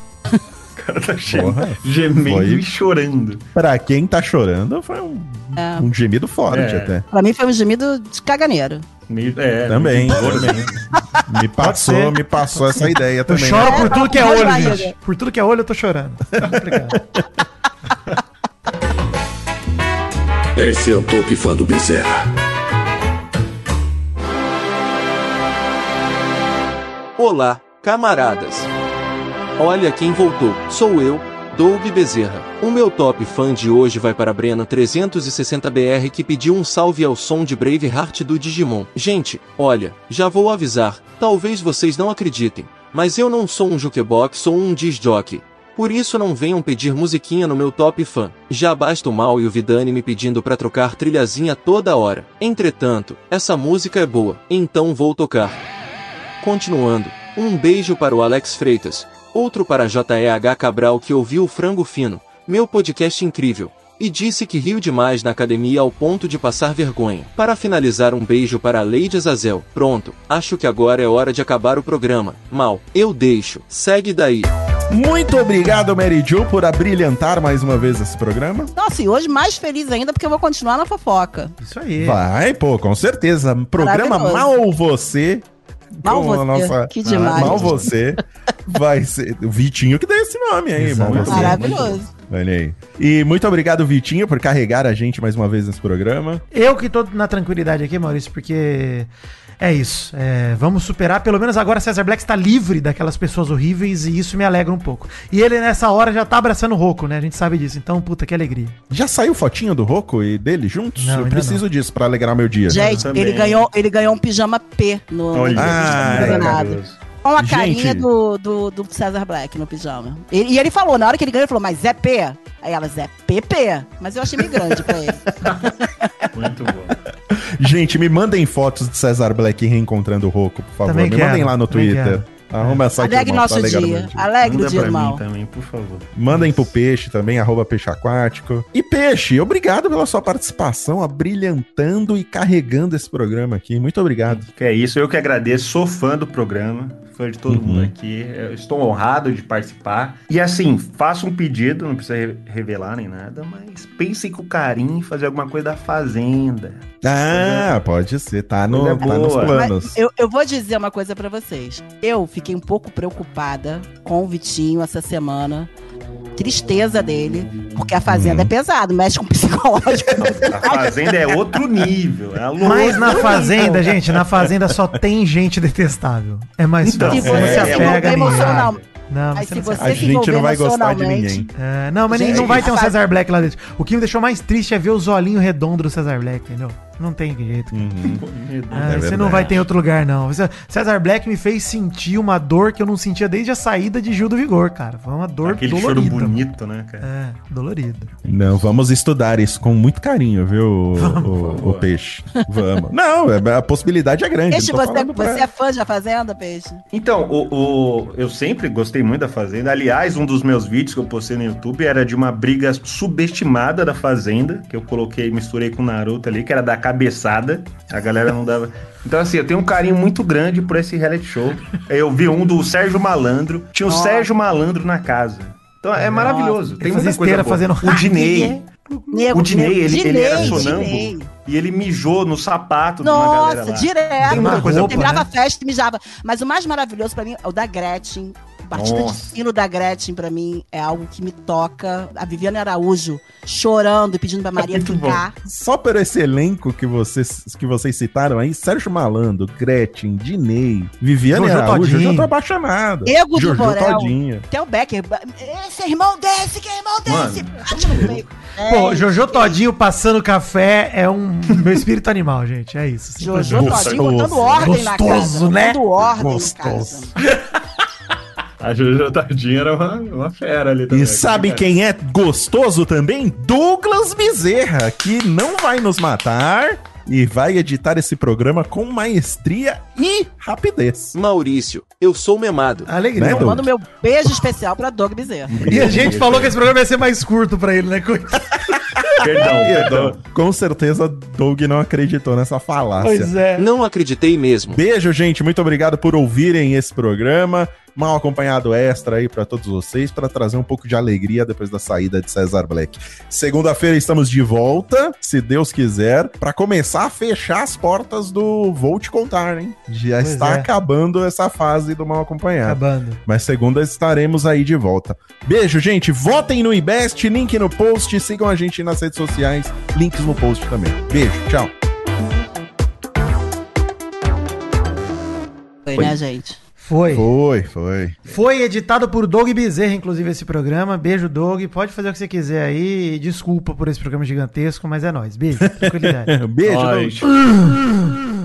S4: cara tá
S1: Porra,
S4: gemendo
S1: foi.
S4: e chorando.
S1: Pra quem tá chorando, foi um,
S2: É.
S1: um gemido forte
S4: É.
S1: até.
S2: Pra mim foi um gemido de caganeiro.
S4: Meio- É,
S1: Também.
S4: mesmo.
S1: Me passou, me passou essa ideia
S3: Eu
S1: também.
S3: choro
S1: né?
S3: por tudo que é olho, gente. Por tudo que é olho, eu tô chorando. Obrigado. [laughs]
S12: Esse é o top fã do Bezerra.
S13: Olá, camaradas. Olha quem voltou. Sou eu, Doug Bezerra. O meu top fã de hoje vai para Brena 360BR que pediu um salve ao som de Braveheart do Digimon. Gente, olha, já vou avisar, talvez vocês não acreditem, mas eu não sou um jukebox ou um disc-jockey. Por isso não venham pedir musiquinha no meu top fã. Já basta o Mal e o Vidani me pedindo pra trocar trilhazinha toda hora. Entretanto, essa música é boa, então vou tocar. Continuando, um beijo para o Alex Freitas, outro para JEH Cabral que ouviu o Frango Fino, meu podcast incrível, e disse que riu demais na academia ao ponto de passar vergonha. Para finalizar, um beijo para a Lady Azazel. Pronto, acho que agora é hora de acabar o programa. Mal, eu deixo. Segue daí.
S1: Muito obrigado, Mary Jo, por abrilhantar mais uma vez esse programa.
S2: Nossa, e hoje mais feliz ainda porque eu vou continuar na fofoca.
S3: Isso aí.
S1: Vai, pô, com certeza. Programa. Mal Você.
S2: Mal
S1: com
S2: Você, que demais.
S1: Mal Você. Vai ser. O Vitinho que deu esse nome aí, Mal.
S2: Maravilhoso.
S1: Olha aí. E muito obrigado, Vitinho, por carregar a gente mais uma vez nesse programa.
S3: Eu que tô na tranquilidade aqui, Maurício, porque É isso. é, vamos superar. Pelo menos agora César Black está livre daquelas pessoas horríveis e isso me alegra um pouco. E ele nessa hora já tá abraçando o Roco, né? A gente sabe disso. Então, puta que alegria.
S1: Já saiu fotinho do Rocco e dele juntos?
S3: Não,
S1: Eu preciso disso pra alegrar meu dia.
S2: Gente, ele ganhou, ele ganhou um pijama P no
S4: Olha,
S2: no-
S1: Ah, é.
S2: Com a
S1: Gente.
S2: carinha do, do, do César Black no pijama. Ele- e ele falou, na hora que ele ganhou, ele falou, mas Zé P? Aí ela, Zé PP. Mas eu achei meio grande pra ele. [laughs]
S4: Muito bom.
S1: Gente, me mandem fotos de César Black reencontrando o Rocco, por favor.
S3: Também
S1: me
S3: quero,
S1: mandem lá no
S3: também
S1: Twitter. Arruma essa
S2: Alegre nosso dia. Alegre o dia do
S4: mim
S2: mal.
S4: também, por favor.
S1: Mandem pro Peixe também, arroba Peixe Aquático. E Peixe, obrigado pela sua participação, abrilhantando e carregando esse programa aqui. Muito obrigado.
S4: Que é isso, eu que agradeço, sou fã do programa, fã de todo
S1: Uhum.
S4: mundo aqui. Eu estou honrado de participar. E assim, faço um pedido, não precisa re- revelar nem nada, mas pensem com carinho em fazer alguma coisa da Fazenda.
S1: Ah, pode ser, tá, no,
S4: Coisa
S1: tá nos planos.
S2: Eu, eu vou dizer uma coisa pra vocês. Eu fiquei um pouco preocupada com o Vitinho essa semana. Tristeza dele, porque a Fazenda é pesado, mexe com o psicológico. [laughs]
S4: A Fazenda é outro nível. É louco.
S3: Mas na Fazenda, gente, na Fazenda só tem gente detestável. É mais
S4: Então,
S3: fácil. Você
S4: é,
S2: se
S3: apega
S2: envolver
S3: a ninguém.
S2: emocional,
S3: Não,
S2: Aí
S3: você
S2: se você.
S1: A gente não vai gostar de ninguém.
S3: É, não, mas nem-
S2: Gente,
S3: não vai ter um Cesar Black lá dentro. O que me deixou mais triste é ver os olhinhos redondos do Cesar Black, entendeu? Não tem jeito.
S1: Uhum.
S3: Ah,
S1: É
S3: você não vai ter em outro lugar, não. Cesar Black me fez sentir uma dor que eu não sentia desde a saída de Gil do Vigor, cara. Foi uma dor
S4: Aquele choro
S3: dolorida.
S4: bonito, né, cara?
S3: É, dolorida.
S1: Não, vamos estudar isso com muito carinho, viu, o, o Peixe? [laughs] Vamos. Não, é- a possibilidade é grande.
S2: Peixe, você,
S1: pra-
S2: você é fã da Fazenda, Peixe?
S4: Então, o, o- eu sempre gostei muito da Fazenda. Aliás, um dos meus vídeos que eu postei no YouTube era de uma briga subestimada da Fazenda, que eu coloquei, misturei com o Naruto ali, que era da cabeçada. A galera não dava. Então, assim, eu tenho um carinho muito grande por esse reality show. Eu vi um do Sérgio Malandro. Tinha o
S2: Nossa.
S4: Sérgio Malandro na casa. Então é maravilhoso. Tem muita coisa
S3: esteira
S4: boa.
S3: fazendo-
S4: O [laughs] Dinei.
S2: Nego,
S4: O Dinei, ele, ele era sonâmbulo.
S2: Dinei.
S4: E ele mijou no sapato de uma galera
S2: Nossa,
S4: lá.
S2: direto.
S4: Tem muita coisa
S2: terminava
S3: né?
S2: a festa e mijava. Mas o mais maravilhoso pra mim é o da Gretchen. Batida de
S4: Nossa.
S2: sino da Gretchen, pra mim, é algo que me toca. A Viviane Araújo chorando e pedindo pra Maria
S4: muito bom.
S2: ficar.
S1: Só por esse elenco que vocês, que vocês citaram aí, Sérgio Malandro, Gretchen, Dinei, Viviane
S3: Jojo
S1: Araújo, eu já
S3: Todinho.
S1: tô apaixonado.
S2: Ego do
S1: Jojo
S2: Borel.
S1: Todinho.
S2: Até o Becker. Esse é irmão desse, que é irmão desse. Peito.
S3: Pô,
S2: É,
S3: Jojo Todinho passando café é um [laughs] meu espírito animal, gente. É isso.
S2: Jojo. Todinho botando ordem na casa.
S3: Gostoso, né?
S2: Botando ordem
S1: Gostoso.
S2: na casa.
S4: A Jojo Tadinha era uma, uma fera ali também.
S1: E sabe quem é gostoso também? Douglas Bezerra, que não vai nos matar e vai editar esse programa com maestria e rapidez.
S13: Maurício, eu sou memado.
S3: Alegria.
S1: Né,
S2: Eu mando meu beijo especial pra Doug Bezerra. [laughs]
S3: E a gente falou que esse programa ia ser mais curto pra ele, né? Coitado. [laughs]
S4: Perdão, perdão.
S1: Com certeza, Doug não acreditou nessa falácia.
S3: Pois é.
S13: Não acreditei mesmo.
S1: Beijo, gente. Muito obrigado por ouvirem esse programa. Mal acompanhado extra aí pra todos vocês, pra trazer um pouco de alegria depois da saída de Cesar Black. Segunda-feira estamos de volta, se Deus quiser, pra começar a fechar as portas do Vou Te Contar, hein? Já
S3: Pois
S1: está
S3: é.
S1: acabando essa fase do Mal Acompanhado.
S3: Acabando.
S1: Mas segunda estaremos aí de volta. Beijo, gente. Votem no IBEST, link no post. Sigam a gente nas redes sociais, links no post também. Beijo, tchau.
S2: Foi, né, gente?
S3: Foi.
S1: Foi, foi.
S3: Foi editado por Doug Bezerra, inclusive, esse programa. Beijo, Doug. Pode fazer o que você quiser aí. Desculpa por esse programa gigantesco, mas é nóis. Beijo. Tranquilidade. [laughs]
S1: Beijo. Doug. [laughs]